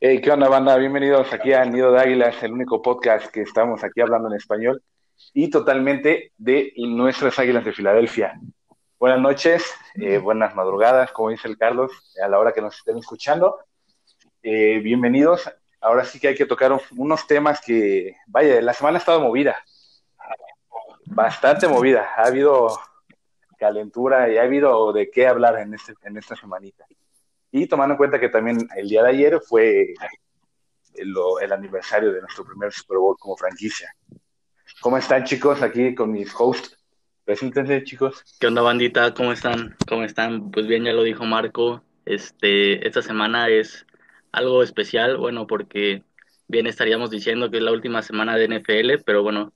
¿qué onda, banda? Bienvenidos aquí a Nido de Águilas, el único podcast que estamos aquí hablando en español y totalmente de nuestras Águilas de Filadelfia. Buenas noches, eh, buenas madrugadas, como dice el Carlos, a la hora que nos estén escuchando. Eh, bienvenidos. Ahora sí que hay que tocar unos temas que, vaya, la semana ha estado movida, bastante movida. Ha habido calentura y ha habido de qué hablar en, este, en esta semanita. Y tomando en cuenta que también el día de ayer fue el, el aniversario de nuestro primer Super Bowl como franquicia. ¿Cómo están, chicos? Aquí con mis hosts. Preséntense, chicos. ¿Qué onda, bandita? ¿Cómo están? ¿Cómo están? Pues bien, ya lo dijo Marco. Este, esta semana es algo especial, bueno, porque bien estaríamos diciendo que es la última semana de NFL, pero bueno,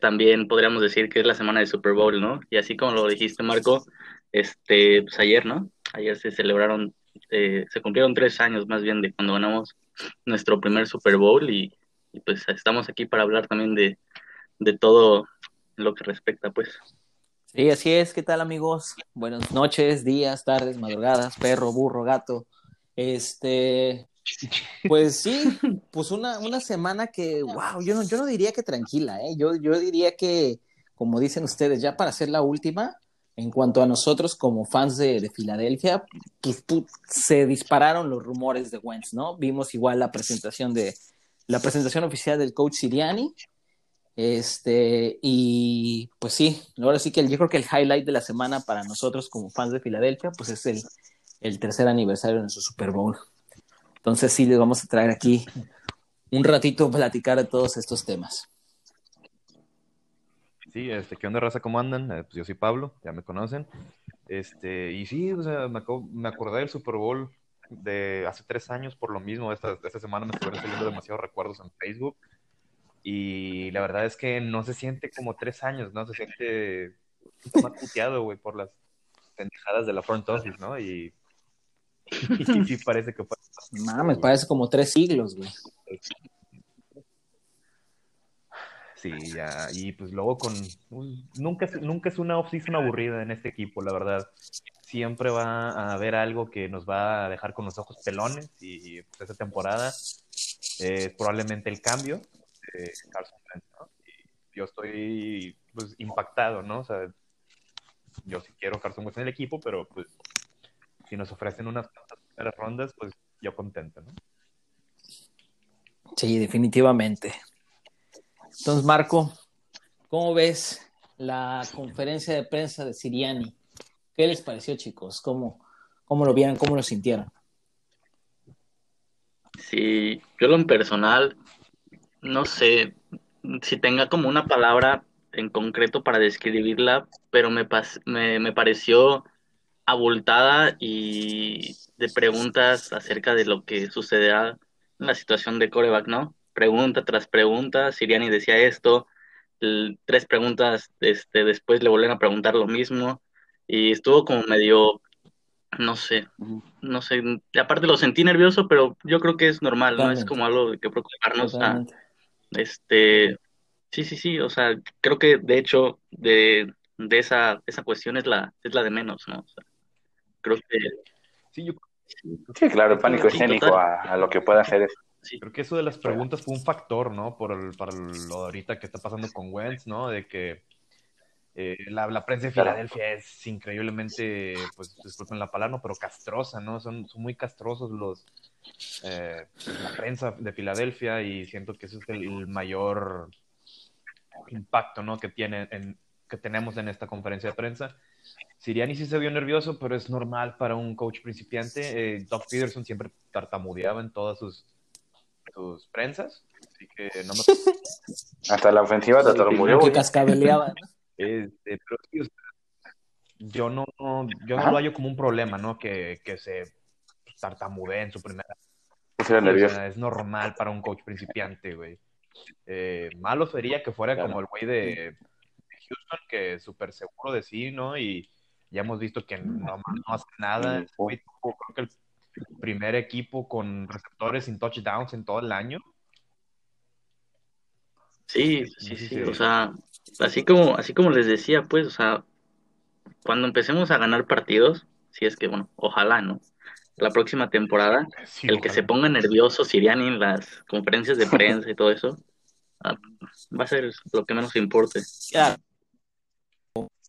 también podríamos decir que es la semana de Super Bowl, ¿no? Y así como lo dijiste, Marco, este, pues ayer, ¿no? Ayer se celebraron, eh, se cumplieron tres años más bien de cuando ganamos nuestro primer Super Bowl y, pues estamos aquí para hablar también de, de todo lo que respecta, pues. Sí, así es. ¿Qué tal, amigos? Buenas noches, días, tardes, madrugadas, perro, burro, gato. Este, pues sí, pues una, una semana que, wow, yo no, yo no diría que tranquila, ¿eh? Yo, yo diría que, como dicen ustedes, ya para ser la última, en cuanto a nosotros como fans de, de Filadelfia, pues, pues, se dispararon los rumores de Wentz, ¿no? Vimos igual la presentación de, la presentación oficial del coach Siriani, este, y pues sí, ahora sí que yo creo que el highlight de la semana para nosotros como fans de Filadelfia, pues es el, el tercer aniversario de nuestro Super Bowl. Entonces sí, les vamos a traer aquí un ratito a platicar de todos estos temas. Sí, este, ¿qué onda, raza? ¿Cómo andan? Eh, pues yo soy Pablo, ya me conocen. Este, y sí, o sea, me, me acordé del Super Bowl de hace tres años por lo mismo. Esta, esta semana me estuvieron saliendo demasiados recuerdos en Facebook. Y la verdad es que no se siente como tres años, ¿no? Se siente más puteado, güey, por las pendejadas de la front office, ¿no? Y, y sí parece que fue. Mames, parece como tres siglos, güey. Sí, ya, y pues luego con... Nunca es, nunca es una off-season aburrida en este equipo, la verdad. Siempre va a haber algo que nos va a dejar con los ojos pelones y pues, esta temporada es probablemente el cambio de Carson Wentz, ¿no? Y yo estoy pues impactado, ¿no? O sea, yo sí quiero Carson Wentz en el equipo, pero pues si nos ofrecen unas primeras rondas, pues yo contento, ¿no? Sí, definitivamente. Entonces, Marco, ¿cómo ves la conferencia de prensa de Siriani? ¿Qué les pareció, chicos? ¿Cómo, cómo lo vieron? ¿Cómo lo sintieron? Sí, yo lo en personal, no sé si tenga como una palabra en concreto para describirla, pero me, me, me pareció abultada y de preguntas acerca de lo que sucederá en la situación de coreback, ¿no? Pregunta tras pregunta, Siriani decía esto, tres preguntas este, después le volvieron a preguntar lo mismo y estuvo como medio, no sé, no sé, aparte lo sentí nervioso, pero yo creo que es normal, ¿no? Es como algo de que preocuparnos. A, este, sí, sí, sí, o sea, creo que de hecho de, de esa, esa cuestión es la, es la de menos, ¿no? O sea, creo que... Sí, yo... sí claro, el pánico escénico a, a, lo que pueda hacer es Sí. Creo que eso de las preguntas fue un factor, ¿no? Por el, para lo de ahorita que está pasando con Wentz, ¿no? De que eh, la, la, prensa de Filadelfia es increíblemente, pues disculpen la palabra, ¿no? pero castrosa, ¿no? Son, son muy castrosos los, eh, la prensa de Filadelfia y siento que ese es el, el mayor impacto, ¿no? Que, tiene en, que tenemos en esta conferencia de prensa. Siriani sí se vio nervioso, pero es normal para un coach principiante. Eh, Doug Peterson siempre tartamudeaba en todas sus tus prensas, así que no me... Hasta la ofensiva te lo murió. Que cascabeleaba, ¿no? Este, pero sí, o sea, yo no, yo no lo hallo como un problema, ¿no? Que, que se tartamudee en su primera. O sea, es normal para un coach principiante, güey. Eh, malo sería que fuera claro. como el güey de Houston, que es súper seguro de sí, ¿no? Y ya hemos visto que no, no hace nada. Güey, creo que el primer equipo con receptores sin touchdowns en todo el año. Sí, sí, sí, sí, o sea, así como, así como les decía, pues, o sea, cuando empecemos a ganar partidos, si es que, bueno, ojalá, ¿no? la próxima temporada, Sí, el que se ponga nervioso Siriani en las conferencias de prensa y todo eso, ah, va a ser lo que menos importe. Claro.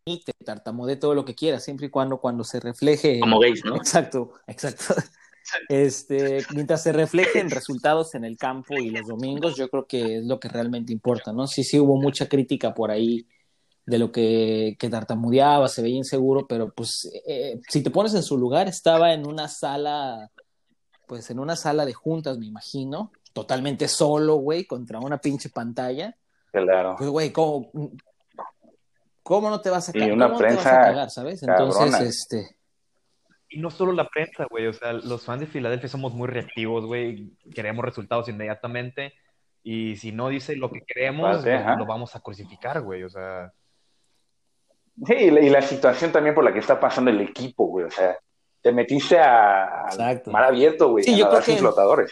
Y te tartamudee todo lo que quieras, siempre y cuando cuando se refleje. Como gays, ¿no? Exacto, exacto. Este, mientras se reflejen resultados en el campo y los domingos, yo creo que es lo que realmente importa, ¿no? Sí, sí hubo mucha crítica por ahí de lo que, que tartamudeaba, se veía inseguro, pero pues eh, si te pones en su lugar, estaba en una sala, pues en una sala de juntas, me imagino, totalmente solo, güey, contra una pinche pantalla. Claro. Pues, güey, ¿cómo, ¿cómo no te vas a Y una ¿Cómo no te vas a prensa cagar, sabes? Entonces, cabrona. este, Y no solo la prensa, güey, o sea, los fans de Filadelfia somos muy reactivos, güey, queremos resultados inmediatamente y si no dice lo que queremos, lo, vamos a crucificar, güey, o sea, Sí, y la, y la situación también por la que está pasando el equipo, güey. O sea, te metiste a Exacto. mar abierto, güey, Sí, a yo creo sin que- flotadores.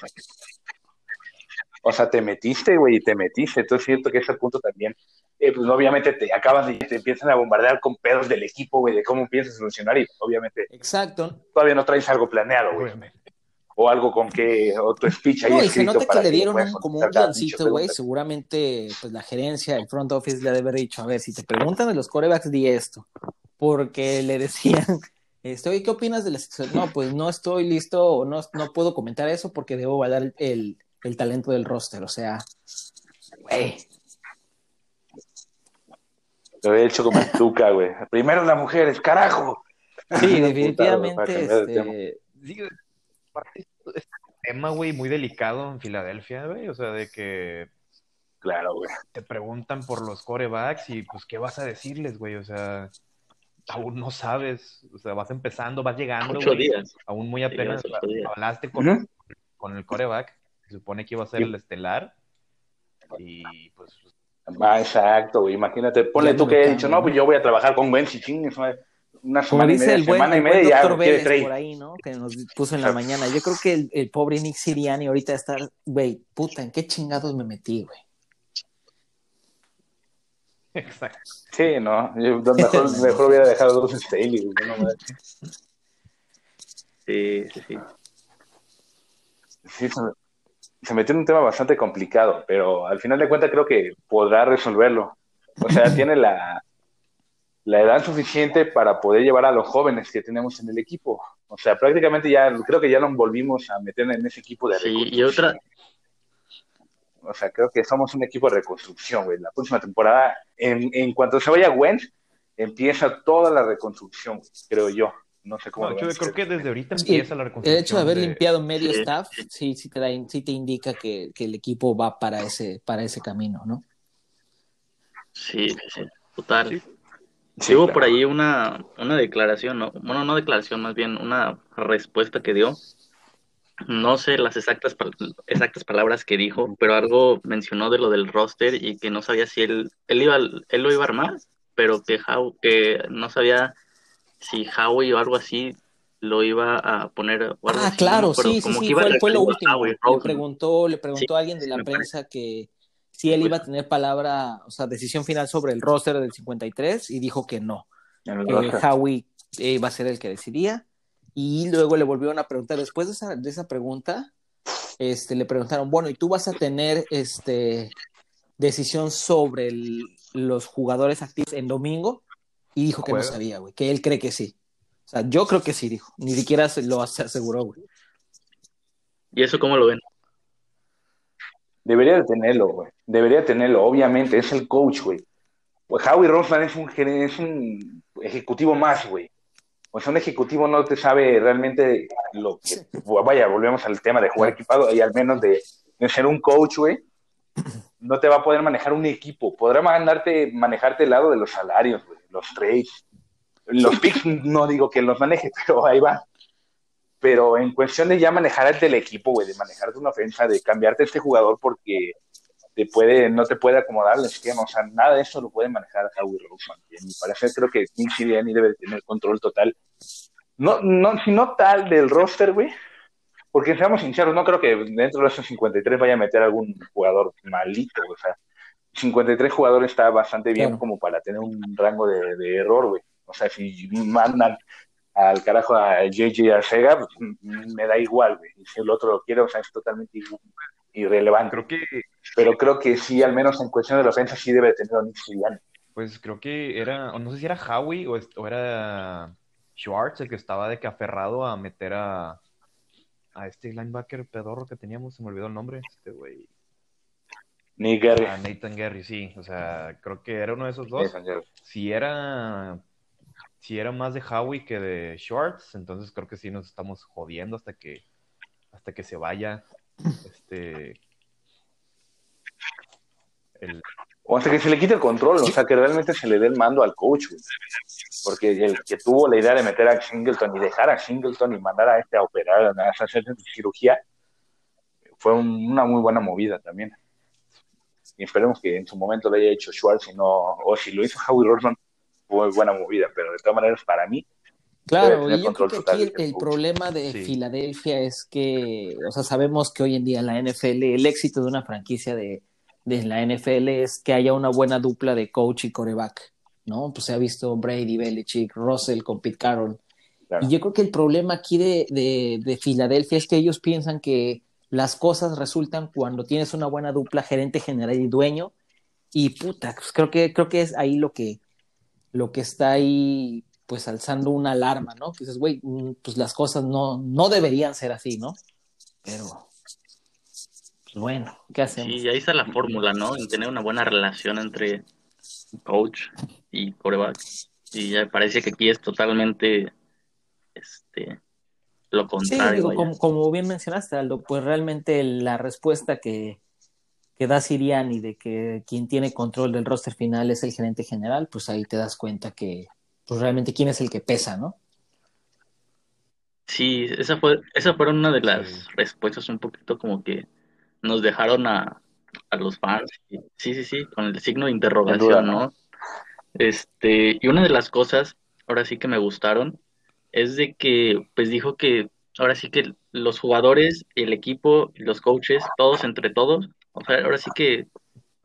O sea, te metiste, güey, y te metiste. Entonces, siento que ese punto también, eh, pues obviamente te acabas de, te empiezan a bombardear con pedos del equipo, güey, de cómo piensas solucionar y obviamente exacto. todavía no traes algo planeado, güey. obviamente. O algo con que, o tu speech ahí No, y se nota que le dieron un- como un guioncito, güey. Seguramente, pues la gerencia, el front office le ha de haber dicho, a ver, si te preguntan de los corebacks, di esto. Porque le decían, oye, ¿qué opinas de la situación? No, pues no estoy listo, o no, no puedo comentar eso porque debo valorar el, el talento del roster. O sea, güey. Lo he hecho como el Tuca, güey. Primero las mujeres, carajo. Sí, definitivamente, este, aparte, este tema, güey, muy delicado en Filadelfia, güey, o sea, de que Claro, güey. te preguntan por los corebacks y pues, ¿qué vas a decirles, güey? O sea, aún no sabes, o sea, vas empezando, vas llegando, Ocho güey, días. aún muy apenas días. hablaste con, con el coreback, se supone que iba a ser el estelar, y pues, Ah, exacto, güey. Imagínate, ponle tú que cago, dicho, no, pues yo voy a trabajar con Wentz y chingues, una- una Como semana y media, el buen, semana y el buen media y ya doctor quiere Vélez trade. por ahí, ¿no? Que nos puso en la mañana. Yo creo que el, el pobre Nick Siriani ahorita está, güey, puta, ¿en qué chingados me metí, güey? exacto. Sí, no, yo mejor, mejor hubiera dejado dos Staley, güey, no. Sí, sí, sí. Sí, se, metió en un tema bastante complicado, pero al final de cuentas creo que podrá resolverlo. O sea, tiene la, la edad suficiente para poder llevar a los jóvenes que tenemos en el equipo. O sea, prácticamente ya, creo que ya nos volvimos a meter en ese equipo de Sí, y otra, O sea, creo que somos un equipo de reconstrucción, güey. La próxima temporada, en, en cuanto se vaya Wentz, empieza toda la reconstrucción, creo yo. No sé cómo No, yo creo que desde ahorita Sí, empieza la El reconstrucción. hecho de haber de- limpiado medio Sí. staff, sí, sí te, da, sí te indica que, que el equipo va para ese, para ese camino, ¿no? sí, sí, sí, total. Sí. Sí, hubo claro. por ahí una, una declaración, ¿no? Bueno, no declaración, más bien una respuesta que dio. No sé las exactas, pal- exactas palabras que dijo, pero algo mencionó de lo del roster y que no sabía si él, él, iba, él lo iba a armar, pero que, How- que no sabía si Howie o algo así lo iba a poner. Ah, no claro, sí, sí, fue, fue lo último. Howie Le preguntó, le preguntó a alguien de la prensa que si él iba a tener palabra, o sea, decisión final sobre el roster del 53 y dijo que no, roster. Howie eh, iba a ser el que decidía. Y luego le volvieron a preguntar, después de esa, de esa pregunta, este, le preguntaron, bueno, ¿y tú vas a tener este, decisión sobre el- los jugadores activos en domingo? Y dijo que no sabía, güey, que él cree que sí. O sea, yo creo que sí, dijo. Ni siquiera se lo se aseguró, güey. ¿Y eso cómo lo ven? Debería de tenerlo, güey. Debería de tenerlo, obviamente. Es el coach, güey. Pues Howie Roseman es un, es un ejecutivo más, güey. O sea, un ejecutivo no te sabe realmente lo que... Vaya, volvemos al tema de jugar equipado y al menos de, de ser un coach, güey. No te va a poder manejar un equipo. Podrá mandarte, manejarte el lado de los salarios, güey. Los trades. Los picks no digo que los maneje, pero ahí va. Pero en cuestión de ya manejarte el equipo, güey, de manejarte una ofensa, de cambiarte este jugador porque te puede, no te puede acomodar el esquema, o sea, nada de eso lo puede manejar Howie Roseman. A mi parecer creo que Nick Sirianni debe tener control total. No, no, si no tal del roster, güey, porque seamos sinceros, no creo que dentro de esos 53 vaya a meter algún jugador malito, o sea, 53 jugadores está bastante bien Claro. como para tener un rango de, de error, güey. O sea, si mandan al carajo a JJ Arcega, pues, me da igual, güey. Y si el otro lo quiere, o sea, es totalmente irrelevante. Creo que, Pero creo que sí, al menos en cuestión de la ofensa, sí debe tener un Sirianni. pues creo que era, o no sé si era Howie o, o era Schwartz el que estaba de que aferrado a meter a, a este linebacker pedorro que teníamos, se me olvidó el nombre, este güey, Ni Gary. a Nathan Gary, sí, o sea, creo que era uno de esos dos. Si era, si era más de Howie que de Schwartz, entonces creo que sí nos estamos jodiendo hasta que, hasta que se vaya, este, el, O hasta que se le quite el control, o sea, que realmente se le dé el mando al coach, güey. Porque el que tuvo la idea de meter a Singleton y dejar a Singleton y mandar a este a operar, a hacer cirugía, fue un- una muy buena movida también. Y esperemos que en su momento lo haya hecho Schwartz, y no, o si lo hizo Howie Roseman, fue buena movida, pero de todas maneras, para mí, Claro, y yo creo control que total aquí el, problema de Sí. Filadelfia es que, o sea, sabemos que hoy en día en la NFL, el éxito de una franquicia de, de la NFL es que haya una buena dupla de coach y coreback, ¿no? Pues se ha visto Brady, Belichick, Russell con Pete Carroll. claro, Y yo creo que el problema aquí de, de, de Filadelfia es que ellos piensan que las cosas resultan cuando tienes una buena dupla gerente general y dueño. Y puta, pues creo que, creo que es ahí lo que, lo que está ahí, pues alzando una alarma, ¿no? Dices, güey, mm, pues las cosas no, no deberían ser así, ¿no? Pero, pues bueno, ¿qué hacemos? Sí, ahí está la fórmula, ¿no? En tener una buena relación entre coach y coreback. Y ya parece que aquí es totalmente este lo Sí, contrario. digo, vaya. como, como bien mencionaste, Aldo, pues realmente la respuesta que, que da Siriani de que quien tiene control del roster final es el gerente general, pues ahí te das cuenta que pues realmente quién es el que pesa, ¿no? Sí, esa fue, esa fueron una de las Sí. respuestas un poquito como que nos dejaron a, a los fans. Sí, sí, sí, con el signo de interrogación, duda, ¿no? ¿no? Este, y una de las cosas, ahora sí que me gustaron, es de que, pues dijo que ahora sí que los jugadores, el equipo, los coaches, todos entre todos, o sea, ahora sí que,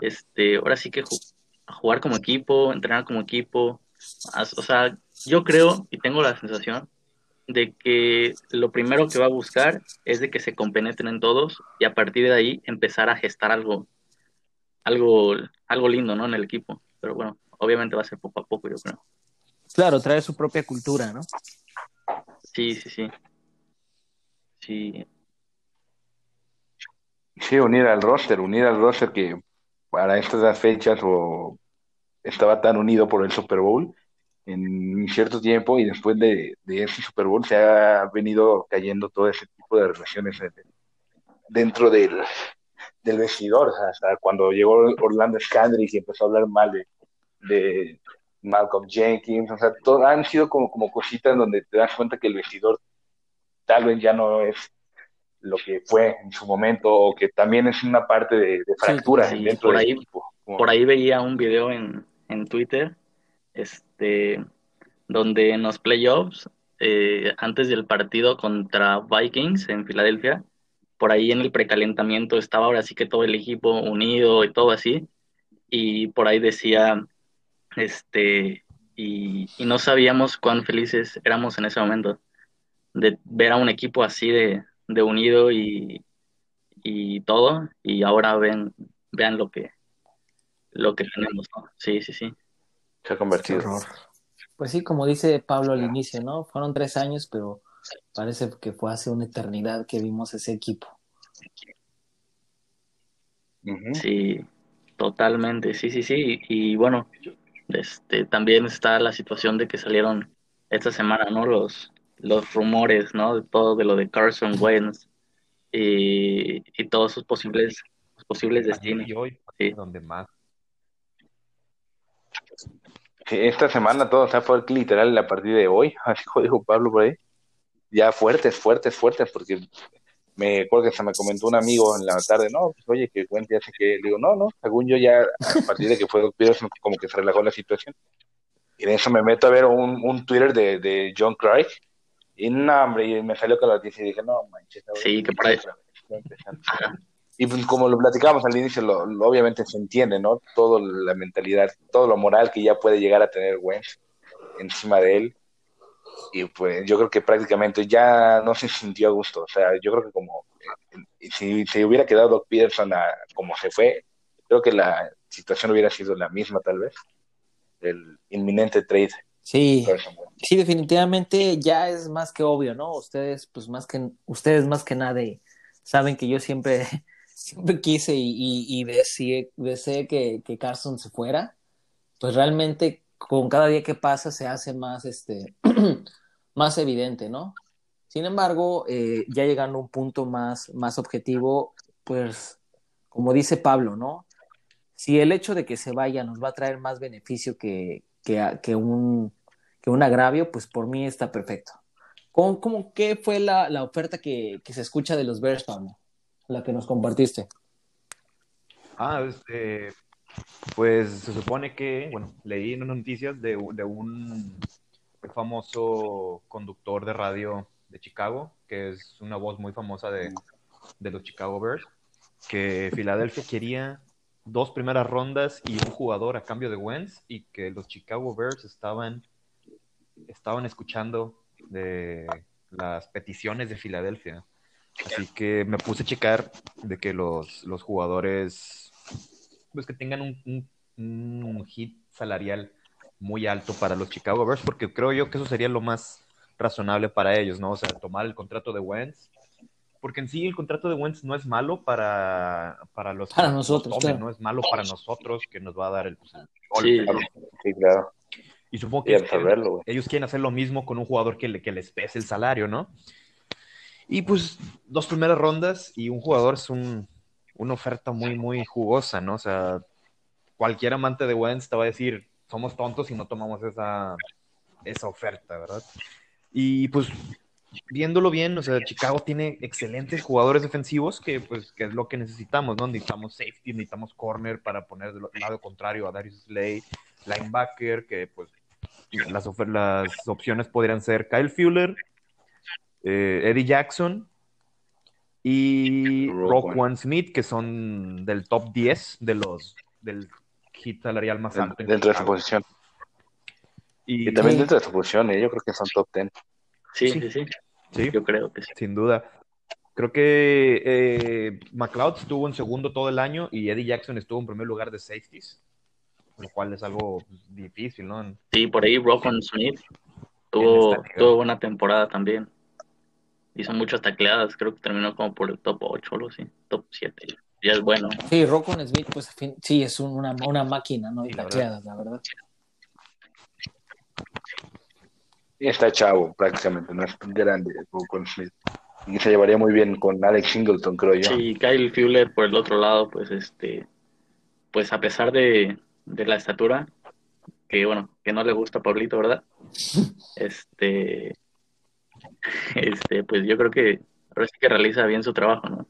este, ahora sí que ju- jugar como equipo, entrenar como equipo, o sea, yo creo y tengo la sensación de que lo primero que va a buscar es de que se compenetren todos y a partir de ahí empezar a gestar algo, algo, algo lindo, ¿no? En el equipo. Pero bueno, obviamente va a ser poco a poco, yo creo. Claro, trae su propia cultura, ¿no? Sí, sí, sí. Sí, Sí, unir al roster, unir al roster que para estas fechas o estaba tan unido por el Super Bowl en cierto tiempo y después de, de ese Super Bowl se ha venido cayendo todo ese tipo de relaciones en- dentro del, del vestidor, hasta cuando llegó Orlando Scandrick y empezó a hablar mal de, de Malcolm Jenkins, o sea, todo, han sido como, como cositas donde te das cuenta que el vestidor tal vez ya no es lo que fue en su momento o que también es una parte de, de fractura sí, dentro por del ahí- equipo. Como- por ahí veía un video en, en Twitter, este, donde en los playoffs, eh, antes del partido contra Vikings en Filadelfia, por ahí en el precalentamiento estaba ahora sí que todo el equipo unido y todo así, y por ahí decía, este, y, y no sabíamos cuán felices éramos en ese momento de ver a un equipo así de, de unido y, y todo, y ahora ven, vean lo que, lo que tenemos, ¿no? Sí, sí, sí. se ha convertido. Pues sí, como dice Pablo al inicio, ¿no? Fueron tres años, pero parece que fue hace una eternidad que vimos ese equipo. Sí, totalmente, sí, sí, sí. Y bueno, este, también está la situación de que salieron esta semana, ¿no? Los, los rumores, ¿no? De todo de lo de Carson Wentz y, y todos sus posibles, sus posibles destinos. y hoy, Sí. donde más. Sí, esta semana todo se fue literal a partir de hoy, así como dijo Pablo por ahí. Ya fuertes, fuertes, fuertes, porque me acuerdo que se me comentó un amigo en la tarde, no, pues oye, que ya sé que, le digo, no, no, según yo ya a partir de que fue Peterson, como que se relajó la situación. Y de eso me meto a ver un, un Twitter de, de John Craig, y no, hombre, y me salió con la noticia y dije, no, manches. ahora Sí, que está empezando. Y pues como lo platicábamos al inicio, lo, lo- obviamente se entiende, ¿no? Todo la mentalidad, todo lo moral que ya puede llegar a tener Wentz encima de él. Y pues yo creo que prácticamente ya no se sintió a gusto. O sea, yo creo que como eh, si se hubiera quedado Doc Peterson a, como se fue, creo que la situación hubiera sido la misma tal vez. El inminente trade. Sí, sí, definitivamente ya es más que obvio, ¿no? Ustedes, pues más que, ustedes más que nadie saben que yo siempre, siempre quise y, y, y deseé, deseé que, que Carson se fuera. Pues realmente con cada día que pasa se hace más, este, más evidente, ¿no? Sin embargo, eh, ya llegando a un punto más, más objetivo, pues, como dice Pablo, ¿no? Si el hecho de que se vaya nos va a traer más beneficio que, que, un, que un agravio, pues por mí está perfecto. ¿Cómo, cómo qué fue la, la oferta que, que, se escucha de los Bears, Pablo? La que nos compartiste. Ah, este, pues se supone que, bueno, leí en unas noticias de, de un famoso conductor de radio de Chicago, que es una voz muy famosa de, de los Chicago Bears, que Filadelfia quería dos primeras rondas y un jugador a cambio de Wentz y que los Chicago Bears estaban, estaban escuchando de las peticiones de Filadelfia. Así que me puse a checar de que los, los jugadores pues que tengan un, un, un hit salarial muy alto para los Chicago Bears, porque creo yo que eso sería lo más razonable para ellos, ¿no? O sea, tomar el contrato de Wentz, porque en sí el contrato de Wentz no es malo para, para los para nosotros, los claro. no es malo para nosotros, que nos va a dar el, pues, el sí, golpe. Sí, claro. Y supongo que ellos quieren, verlo, ellos quieren, hacer lo mismo con un jugador que, le, que les pese el salario, ¿no? Y pues dos primeras rondas y un jugador es un, una oferta muy, muy jugosa, ¿no? O sea, cualquier amante de Wentz te va a decir, somos tontos y no tomamos esa, esa oferta, ¿verdad? Y pues, viéndolo bien, o sea, Chicago tiene excelentes jugadores defensivos que, pues, que es lo que necesitamos, ¿no? Necesitamos safety, necesitamos corner para poner del lado contrario a Darius Slay, linebacker, que, pues, las, las opciones podrían ser Kyle Fuller, eh, Eddie Jackson, y Roquan Smith, que son del top 10 de los del hit salarial más alto. Dentro de su posición. Y, y también sí. dentro de su posición, eh, yo creo que son top 10. Sí, sí, sí, sí. Yo creo que sí. Sin duda. Creo que eh, McLeod estuvo en segundo todo el año y Eddie Jackson estuvo en primer lugar de safeties, lo cual es algo difícil, ¿no? Sí, por ahí Roquan Smith tuvo, tuvo buena temporada también hizo muchas tacleadas, creo que terminó como por el top 8 o sí, top 7. Ya es bueno. Sí, Rocco Smith, pues sí, es una, una máquina, ¿no? De sí, tacleadas, la verdad. Y está chavo, prácticamente, no es grande Rocco Smith. Y se llevaría muy bien con Alex Singleton, creo yo. Sí, Kyle Fuller por el otro lado, pues este, pues a pesar de, de la estatura, que bueno, que no le gusta a Pablito, ¿verdad? Este, este, pues yo creo que ahora sí que realiza bien su trabajo, ¿no?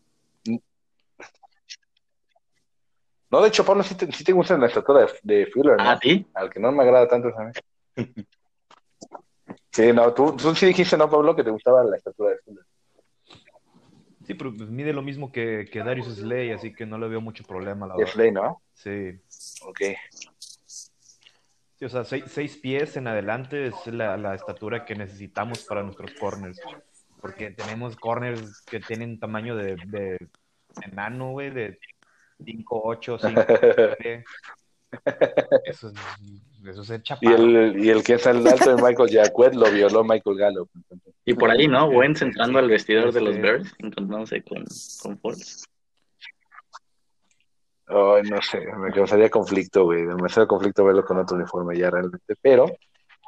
No, de hecho, Pablo, sí te, sí te gusta la estatura de, de Fuller, ¿no? ¿Ah, sí? Al que no me agrada tanto es a mí. sí, no, tú, tú sí dijiste, ¿no, Pablo, que te gustaba la estatura de Fuller? Sí, pero pues mide lo mismo que, que Darius Slay, así que no le veo mucho problema, la verdad. Slay, ¿no? Sí. Ok. Sí, o sea, seis, seis, pies en adelante es la, la, estatura que necesitamos para nuestros corners. Porque tenemos corners que tienen tamaño de, de enano, güey, de 5, 8, 5, 9. Eso es, eso es el y el, y el que es el alto de Michael Jacquet lo violó Michael Gallup. Y por ahí, ¿no? Wentz entrando al vestidor de los Bears, encontrándose con, con Foles. Oh, no sé, me causaría conflicto, güey, demasiado conflicto verlo con otro uniforme ya realmente, pero,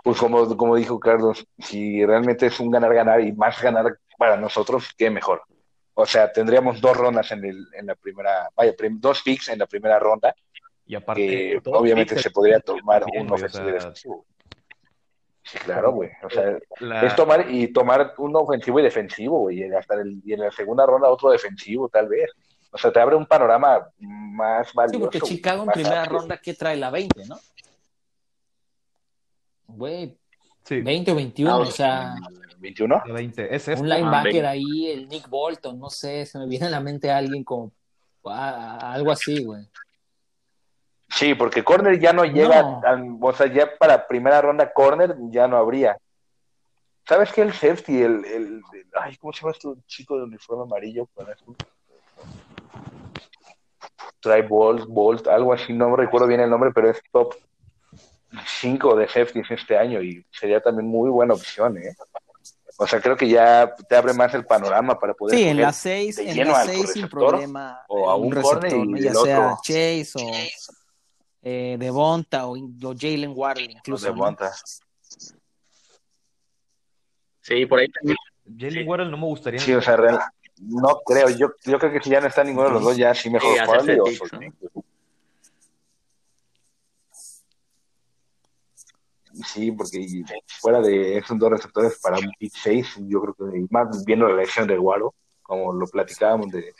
pues como, como dijo Carlos, si realmente es un ganar-ganar y más ganar para nosotros, qué mejor. O sea, tendríamos dos rondas en, el, en la primera, vaya, prim, dos picks en la primera ronda, y aparte, que obviamente se podría tomar un ofensivo y defensivo. Sí, claro, güey. O sea, la... es tomar y tomar un ofensivo y defensivo, güey. Y hasta el, y en la segunda ronda otro defensivo, tal vez. O sea, te abre un panorama más valioso. Sí, porque Chicago en primera amplio. ronda, ¿qué trae? La 20, ¿no? Güey, sí. 20 o 21, ah, o sea... ¿21? La 20, es esto. Un linebacker ah, ahí, el Nick Bolton, no sé, se me viene a la mente alguien como... Ah, algo así, güey. Sí, porque corner ya no llega, no. O sea, ya para primera ronda corner ya no habría. ¿Sabes qué? El safety, el, el, ay, ¿cómo se llama este chico de uniforme amarillo? Con eso? Try Bolt, Bolt, algo así, no me recuerdo bien el nombre, pero es top 5 de safeties este año y sería también muy buena opción, ¿eh? O sea, creo que ya te abre más el panorama para poder. Sí, en las 6, en las 6 sin problema. O a un, receptor, y ya el sea otro. Chase o eh, Devonta o, o Jalen Waddle incluso. Devonta. Sí, por ahí también. Jalen Waddle no me gustaría. Sí, o sea, real- no creo. Yo, yo creo que si ya no está ninguno de los dos, ya sí mejor Sí, Farley o. Sí, porque fuera de esos dos receptores para un pick 6, yo creo que y más viendo la elección de Guaro, como lo platicábamos de,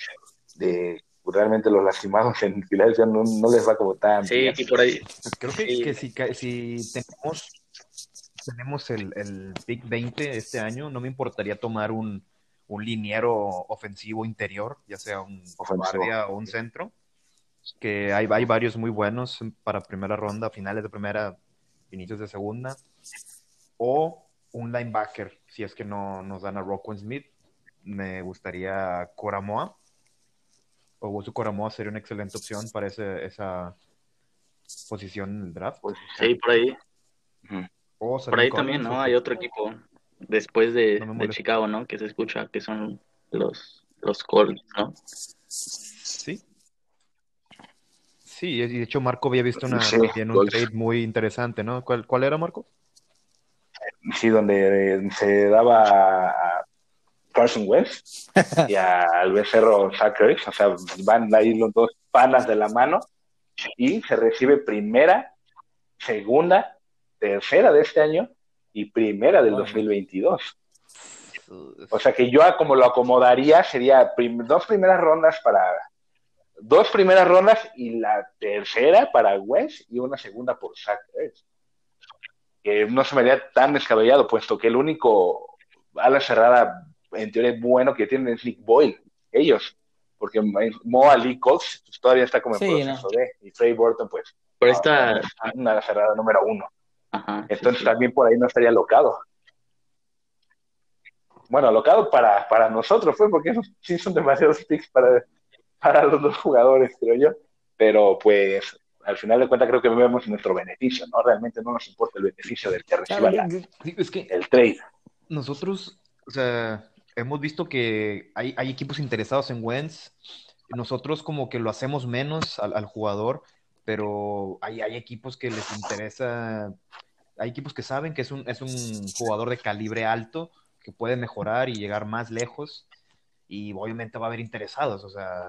de realmente los lastimados en Filadelfia no, no les va como tan Sí, bien. y por ahí. Creo que, Sí. que si, si tenemos, tenemos el, el pick 20 este año, no me importaría tomar un, un liniero ofensivo interior, ya sea un Ofensivo. guardia o un centro, que hay, hay varios muy buenos para primera ronda, finales de primera, inicios de segunda, o un linebacker, si es que no nos dan a Rockwell Smith, me gustaría Coramoa, o su Coramoa sería una excelente opción para ese- esa posición en el draft. Pues, Sí, por ahí. O Por ahí también, ¿no? Hay otro equipo después de, No. Chicago, ¿no? Que se escucha que son los, los Colts, ¿no? Sí. Sí, y de hecho Marco había visto una, Sí, también un Colts. trade muy interesante, ¿no? ¿Cuál, cuál era, Marco? Sí, donde eh, se daba a, Carson Wentz y al becerro Zach Ertz, o sea, van ahí los dos panas de la mano y se recibe primera, segunda, tercera de este año y primera del Wow. 2022. O sea que yo como lo acomodaría sería prim- dos primeras rondas para dos primeras rondas y la tercera para Wentz y una segunda por Zach Ertz. Que no se me haría tan descabellado, puesto que el único ala cerrada en teoría bueno que tienen es Nick Boyle, ellos, porque Mo Ali Cox pues, todavía está como en Sí, proceso de, y Trey Burton pues Por esta. una cerrada número uno. Ajá, Entonces sí. también por ahí no estaría locado. Bueno, locado para, para nosotros fue porque esos sí son demasiados picks para, para los dos jugadores, creo yo. Pero pues al final de cuentas creo que vemos nuestro beneficio, ¿no? Realmente no nos importa el beneficio del que reciba la- Sí, Es que el trade. nosotros, o sea, hemos visto que hay, hay equipos interesados en Wentz. Nosotros como que lo hacemos menos al, al jugador, pero hay, hay equipos que les interesa, hay equipos que saben que es un, es un jugador de calibre alto, que puede mejorar y llegar más lejos, y obviamente va a haber interesados, o sea,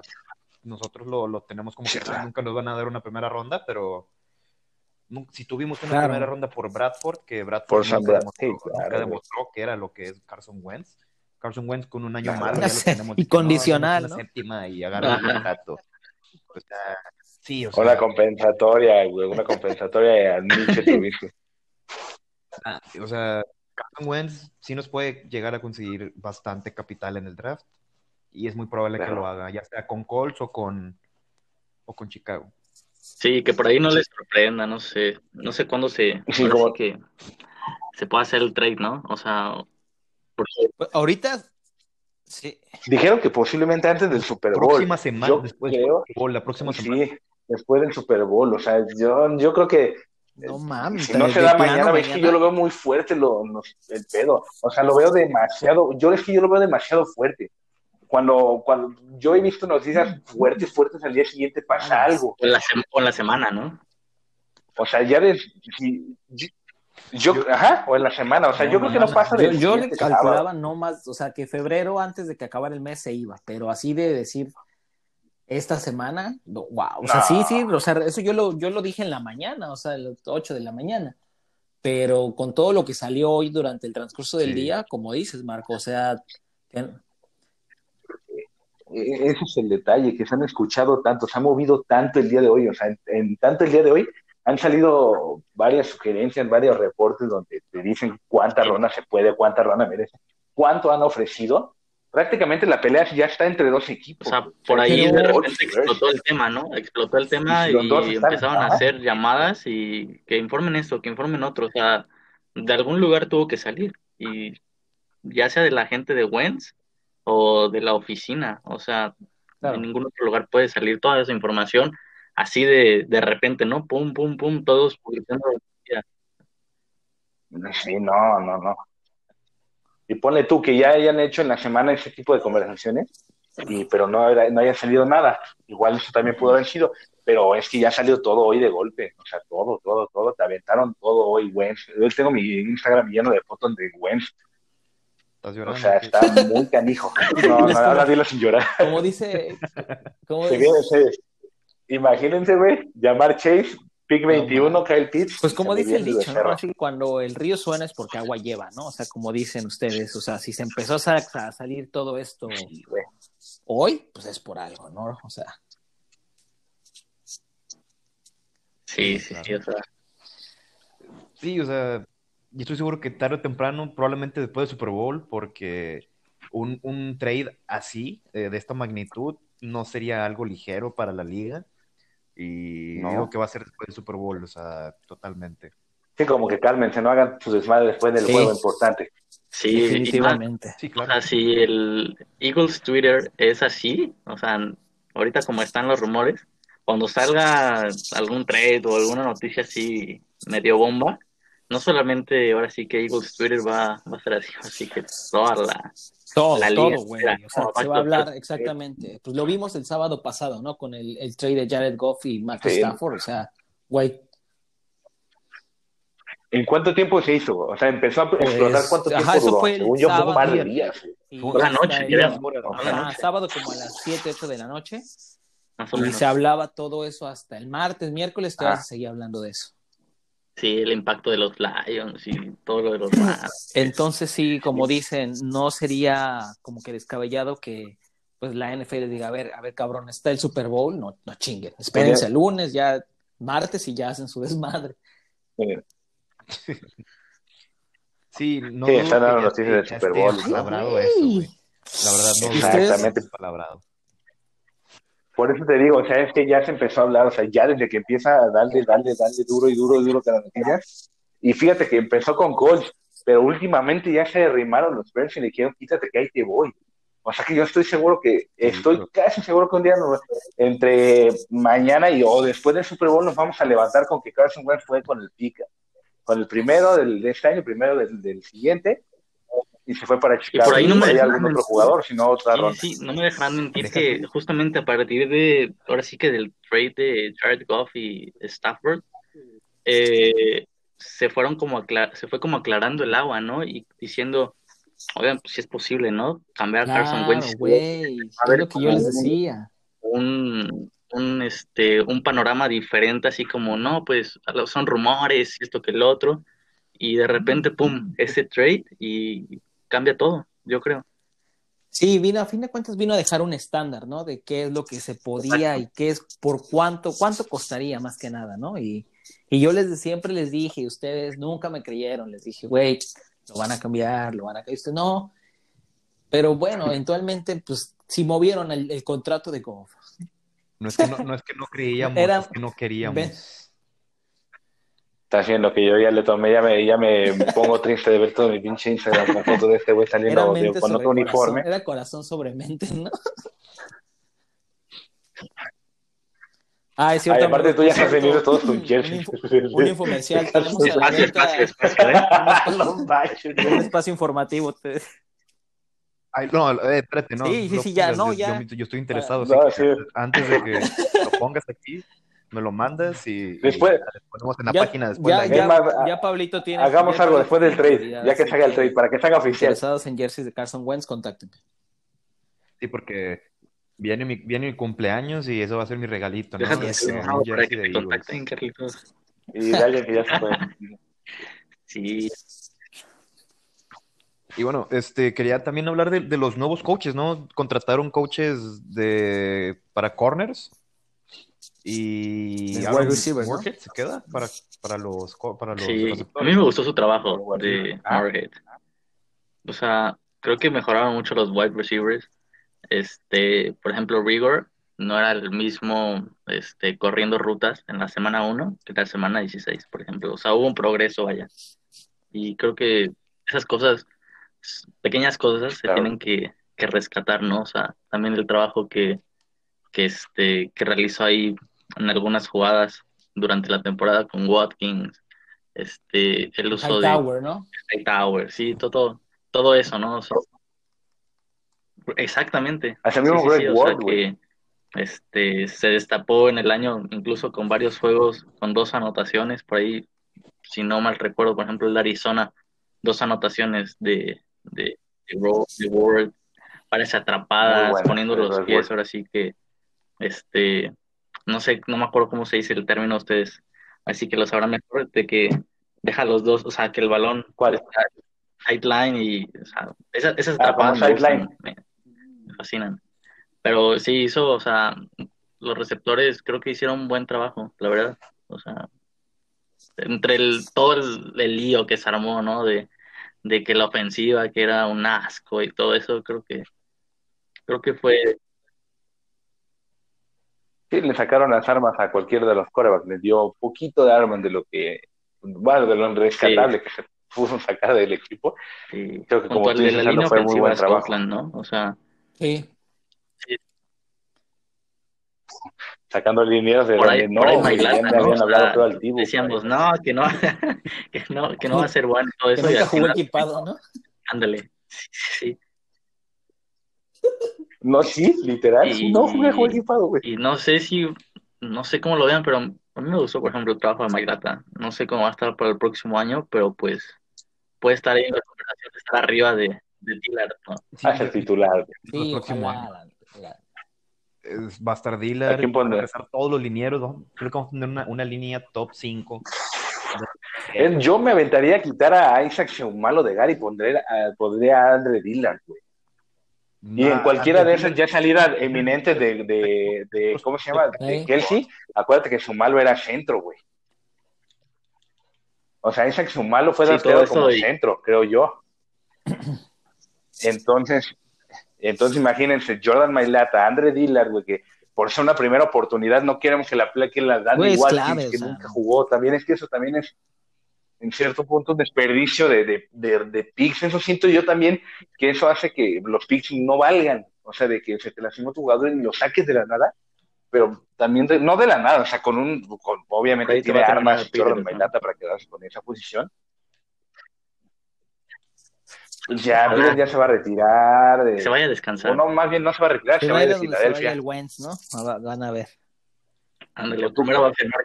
nosotros lo, lo tenemos como que nunca nos van a dar una primera ronda, pero si tuvimos una Claro. primera ronda por Bradford, que Bradford nunca Brad- demostró, sí, nunca claro, güey. demostró que era lo que es Carson Wentz. Carson Wentz con un año Claro. malo ya lo tenemos Y no, condicional, y agarra Ajá. contrato. O sea, sí, o sea, Una compensatoria, güey, una compensatoria a Mitchell Trubisky. ah, o sea, Carson Wentz sí nos puede llegar a conseguir bastante capital en el draft y es muy probable que lo haga, ya sea con Colts o con o con Chicago. Sí, que por ahí no les sorprenda, no sé. No sé cuándo se. Sí, como- que se puede hacer el trade, ¿no? O sea, porque Pues, Ahorita, sí. Dijeron que posiblemente antes del Super Bowl. Próxima semana, Yo después del creo, Super Bowl, la próxima semana. sí, después del Super Bowl. O sea, yo, yo creo que No mames. si no de- se de da mañana, ves que yo lo veo muy fuerte lo, el pedo. O sea, lo veo demasiado, yo es que yo lo veo demasiado fuerte. Cuando, cuando yo he visto noticias fuertes, fuertes, al día siguiente pasa algo. o en la, sem- o en la semana, ¿no? O sea, ya de, si- yo, ajá, o en la semana. O sea, yo creo que no pasa Yo, del yo le calculaba sábado. no más, o sea, que febrero antes de que acabara el mes se iba, pero así de decir esta semana, wow, o sea, No. sí, sí, o sea, eso yo lo, yo lo dije en la mañana, o sea, a las 8 de la mañana, pero con todo lo que salió hoy durante el transcurso del Sí. día, como dices, Marco, o sea, que- E- Ese es el detalle, que se han escuchado tanto, se ha movido tanto el día de hoy, o sea, en, en tanto el día de hoy han salido varias sugerencias, varios reportes donde te dicen cuánta ronda se puede, cuánta ronda merece, cuánto han ofrecido. Prácticamente la pelea ya está entre dos O equipos. sea, por ahí de repente explotó el tema, ¿no? Explotó el tema Y y están- empezaron a hacer llamadas y que informen esto, que informen otro. O sea, de algún lugar tuvo que salir. Y ya sea de la gente de Wentz o de la oficina. O sea, en ningún otro lugar puede salir toda esa información así de, de repente, ¿no? Pum, pum, pum, todos publicando. Sí, no, no, no. Y ponle tú que ya hayan hecho en la semana ese tipo de conversaciones, y, pero no, no haya salido nada. Igual eso también pudo haber sido, pero es que ya salió todo hoy de golpe. O sea, todo, todo, todo. Te aventaron todo hoy, Wentz. Yo tengo mi Instagram lleno de fotos de Wentz. O sea, está muy canijo. No, no, ahora dilo sin llorar. Como dice. Como dice... Imagínense, güey, llamar Chase, Pick 21, Kyle Pitts. Pues como dice el dicho, ¿no? Así cuando el río suena es porque agua lleva, ¿no? O sea, como dicen ustedes, o sea, si se empezó a, salir todo esto hoy, pues es por algo, ¿no? O sea. Sí, sí, sí, o sea. Sí, o sea, y estoy seguro que tarde o temprano, probablemente después del Super Bowl, porque un, un trade así, eh, de esta magnitud, no sería algo ligero para la liga. Y no. digo que va a ser después del Super Bowl, o sea, totalmente. Sí, como que cálmense, no hagan sus desmadres después del juego importante. Sí, definitivamente. Sí, claro. O sea, si el Eagles Twitter es así, o sea, ahorita como están los rumores, cuando salga algún trade o alguna noticia así medio bomba, no solamente ahora sí que Eagles Twitter va, va a ser así, así que toda la, todo, todo, güey. O sea, se va a hablar exactamente. Pues lo vimos el sábado pasado, ¿no? Con el, el trade de Jared Goff y Matt Stafford. O sea, güey. ¿En cuánto tiempo se hizo? O sea, empezó a pues, explotar cuánto tiempo ajá, duró. Fue Según yo, fue un par de días. Fue la noche, era, sábado como a las 7, 8 de la noche. Y se hablaba todo eso hasta el martes, miércoles, todavía ah. se seguía hablando de eso. Sí, el impacto de los Lions y todo lo de los Rams. Entonces sí, como dicen, no sería como que descabellado que pues la NFL diga, a ver, a ver, cabrón, está el Super Bowl, no, no chinguen, espérense el lunes, ya martes y ya hacen su desmadre. Sí, no. Sí, están dando noticias del Super Bowl. ¿no? eso, güey. La verdad, no. Exactamente. Palabrado. Por eso te digo, o sea, es que ya se empezó a hablar, o sea, ya desde que empieza a darle, darle, darle duro y duro y duro cada noticia. Y fíjate que empezó con Colts, pero últimamente ya se derrimaron los Bears y le dijeron, quítate que ahí te voy. O sea que yo estoy seguro que, estoy casi seguro que un día entre mañana y o después del Super Bowl nos vamos a levantar con que Carson Wentz fue con el pica, con el primero del, de este año, el primero del, del siguiente, y se fue para Chicago. Y por ahí no me hay algún otro jugador, sino otra sí, ronda. Sí, no me dejarán mentir que justamente a partir de, ahora sí que del trade de Jared Goff y Stafford, eh, se fueron como se fue como aclarando el agua, ¿no? Y diciendo, oigan, pues si es posible, ¿no? Cambiar a Carson Wentz. Güey, es lo que yo les decía. Un, un, este, un panorama diferente, así como, no, pues son rumores, esto que el otro, y de repente, pum, ese trade y cambia todo, yo creo. Sí, vino, a fin de cuentas vino a dejar un estándar, ¿no? De qué es lo que se podía y qué es, por cuánto, cuánto costaría más que nada, ¿no? Y, y yo les siempre les dije, ustedes nunca me creyeron, les dije, güey, lo van a cambiar, lo van a cambiar, usted no. Pero bueno, eventualmente, pues, si movieron el, contrato de Goff. No es que no, no, es que no creíamos, es que no queríamos está haciendo que yo ya le tomé, ya me, ya me pongo triste de ver todo mi pinche Instagram con fotos de este güey saliendo con otro uniforme. Era corazón sobre mente, ¿no? Ah, es cierto. Ay, aparte tú ya has venido todos tus jerseys. Un, infomercial. Tenemos un espacio informativo. Ay, no, eh, espérate, no. Sí, sí, sí, ya, no, ya. Yo, yo estoy interesado. No, sí. Antes de que lo pongas aquí, me lo mandas y, después, ponemos en la página después. Ya, ya, ya, Pablito tiene. Hagamos algo después del trade, ya que salga el trade, para que salga oficial. Interesados en jerseys de Carson Wentz, contáctenme. Sí, porque viene mi, viene mi cumpleaños y eso va a ser mi regalito. ¿no? Déjame sí, no, para que te contacten, Carlitos. Y dale que ya se puede. sí. Y bueno, este quería también hablar de, de, los nuevos coaches, ¿no? Contrataron coaches de para corners y wide receiver, ¿no? se queda para, para los para los, sí, a mí me gustó su trabajo de ah. O sea, creo que mejoraron mucho los wide receivers. Este, por ejemplo, Rigor no era el mismo este, corriendo rutas en la semana 1 que la semana 16, por ejemplo. O sea, hubo un progreso allá. Y creo que esas cosas pequeñas cosas se Claro. tienen que, que rescatar, ¿no? O sea, también el trabajo que, que, este, que realizó ahí en algunas jugadas durante la temporada con Watkins, este, el uso de Hightower, ¿no? Tower, sí, todo, todo eso, ¿no? O sea, exactamente. Hasta el mismo Sí, sí, sí, Greg o sea que este, se destapó en el año incluso con varios juegos con dos anotaciones, por ahí, si no mal recuerdo, por ejemplo, el de Arizona, dos anotaciones de, de, de, Ro- de Ward, varias Muy atrapadas, bueno, poniendo los pies, ahora sí que, este, no sé, no me acuerdo cómo se dice el término a ustedes, así que lo sabrán mejor, de que deja los dos, o sea, que el balón ¿Cuál? está sideline y, o sea, esas, esas Ah, atrapadas me fascinan. Pero sí hizo, o sea, los receptores creo que hicieron un buen trabajo, la verdad. O sea, entre el, todo el, el lío que se armó, ¿no? De, de que la ofensiva, que era un asco y todo eso, creo que, creo que fue, Sí, le sacaron las armas a cualquiera de los corebacks, les dio un poquito de armas de lo que, bueno, de lo rescatable que se pudo sacar del equipo. sí, Creo que como junto tú dices, línea fue muy buen trabajo. Scotland, ¿no? O sea, Sí. Sacando linieros de por donde ahí, no, por ahí ¿no? habían O hablado sea, todo decíamos, no, que no, que no, que no va a ser bueno todo Que eso. y nunca jugó equipado, ¿no? ándale. Sí, sí, sí. No, sí, literal, Y- sí, no jugué juego equipado, güey. Y no sé si, no sé cómo lo vean, pero a mí me gustó, por ejemplo, el trabajo de Mailata. No sé cómo va a estar para el próximo año, pero pues puede estar ahí en la conversación, estar arriba de, de Dillard, ¿no? Sí, ser titular. güey. el Sí, próximo ojalá, año. la- Es- va a estar ¿A Dillard, van a regresar todos los linieros, ¿no? creo que vamos a tener una, una línea top 5. Eh, Yo me aventaría a quitar a Isaac Seumalo de Gary y pondré a, pondría a Andre Dillard, güey. Y en cualquiera de esas ya salida eminente de, de, de ¿cómo se llama? De ¿Eh? Kelsey, acuérdate que Sumalo era centro, güey. O sea, Isaac Sumalo fue Sí, todo como centro, creo yo. Entonces, entonces imagínense, Jordan Mailata, Andre Dillard, güey, que por ser una primera oportunidad no queremos que la play que la dan igual clave, que o sea, nunca jugó. También es que eso también es en cierto punto un desperdicio de, de, de, de picks. Eso siento yo también que eso hace que los picks no valgan. O sea, de que se te lastimó tu jugador y lo saques de la nada, pero también, de- no de la nada, o sea, con un, con, obviamente Ahí tiene armas Jordan ¿no? Mailata para quedarse con esa posición. Ya, Pires ya se va a retirar. De, se vaya a descansar. o no, más bien no se va a retirar, se va a ir de donde se vaya Filadelfia. el Wentz, ¿no? Va- Van a ver. Ándale, primero va a firmar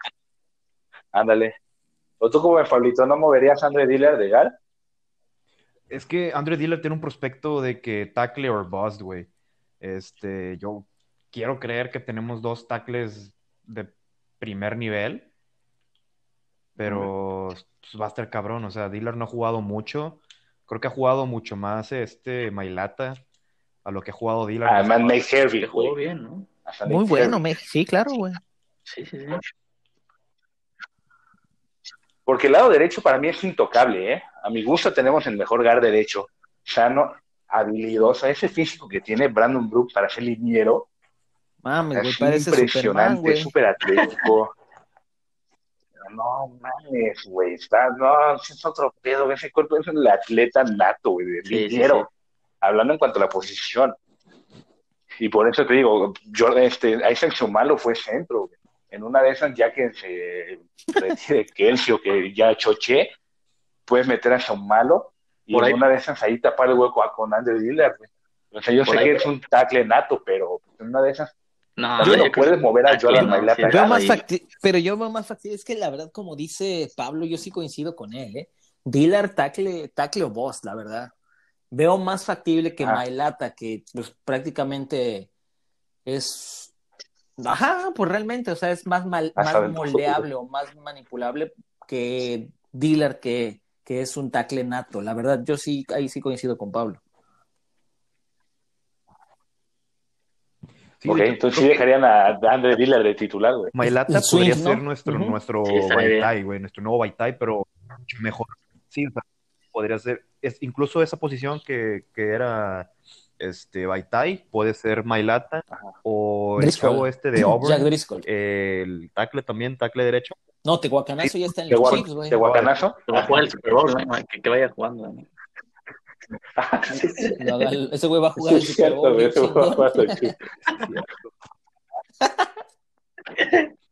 Ándale. ¿O tú como Pablito no moverías a Andre Dillard de Gal? Es que Andre Dillard tiene un prospecto de que tackle or bust, güey. Este, yo quiero creer que tenemos dos tackles de primer nivel, pero pues, va a estar cabrón. O sea, Dillard no ha jugado mucho. Creo que ha jugado mucho más este Mailata a lo que ha jugado Dillard. Además, Nate jugó güey. bien, ¿no? Hasta Nate Muy bueno, sí, claro, güey. Sí, sí, sí. Porque el lado derecho para mí es intocable, ¿eh? A mi gusto tenemos el mejor guard derecho. Sano, habilidoso. Ese físico que tiene Brandon Brooks para ser liniero Mames, güey, es parece impresionante, súper atlético. No mames, güey. Está, no, es otro pedo. Ese cuerpo es el atleta nato, güey, de Sí, sí, liniero. Hablando en cuanto a la posición. Y por eso te digo, Jordan, este, Isaac Sumalo fue centro, güey. En una de esas, ya que se retire Kelsey o que ya choché, puedes meter a Sumalo y Por en ahí- una de esas ahí tapar el hueco a- con Andre Dillard, güey. O sea, yo Por sé ahí- que es un tackle nato, pero en una de esas No, yo no creo puedes mover a Jordan no, Mailata. sí, más y- pero yo veo más factible, es que la verdad, como dice Pablo, yo sí coincido con él, ¿eh? Dillard, tackle, tackle o boss, la verdad. Veo más factible que Ah. Mailata, que pues prácticamente es... Ajá, pues realmente, o sea, es más, mal- Hasta más moldeable o más manipulable que Dillard, que, que es un tackle nato. La verdad, yo sí, ahí sí coincido con Pablo. Sí, ok, entonces sí dejarían a Andre Dillard de titular, güey. Mailata swing, podría ¿no? ser nuestro, nuestro Sí. Baitai, güey, nuestro nuevo Baitai, pero mejor. Sí, o sea, podría ser, es, incluso esa posición que, que era este Baitai, puede ser Mailata, Ajá. o el Driscoll. chavo este de Jack Auburn, Driscoll. el tackle también, tackle derecho. No, Tehuacanazo ya está en los Chiefs, güey. de Guacanazo. que va a jugar el Super Bowl, ¿no? que, que vaya jugando. ¿no? Ah, sí, sí. El- ese güey va a jugar Sí, el Super Bowl. ese chingón. Pato, sí.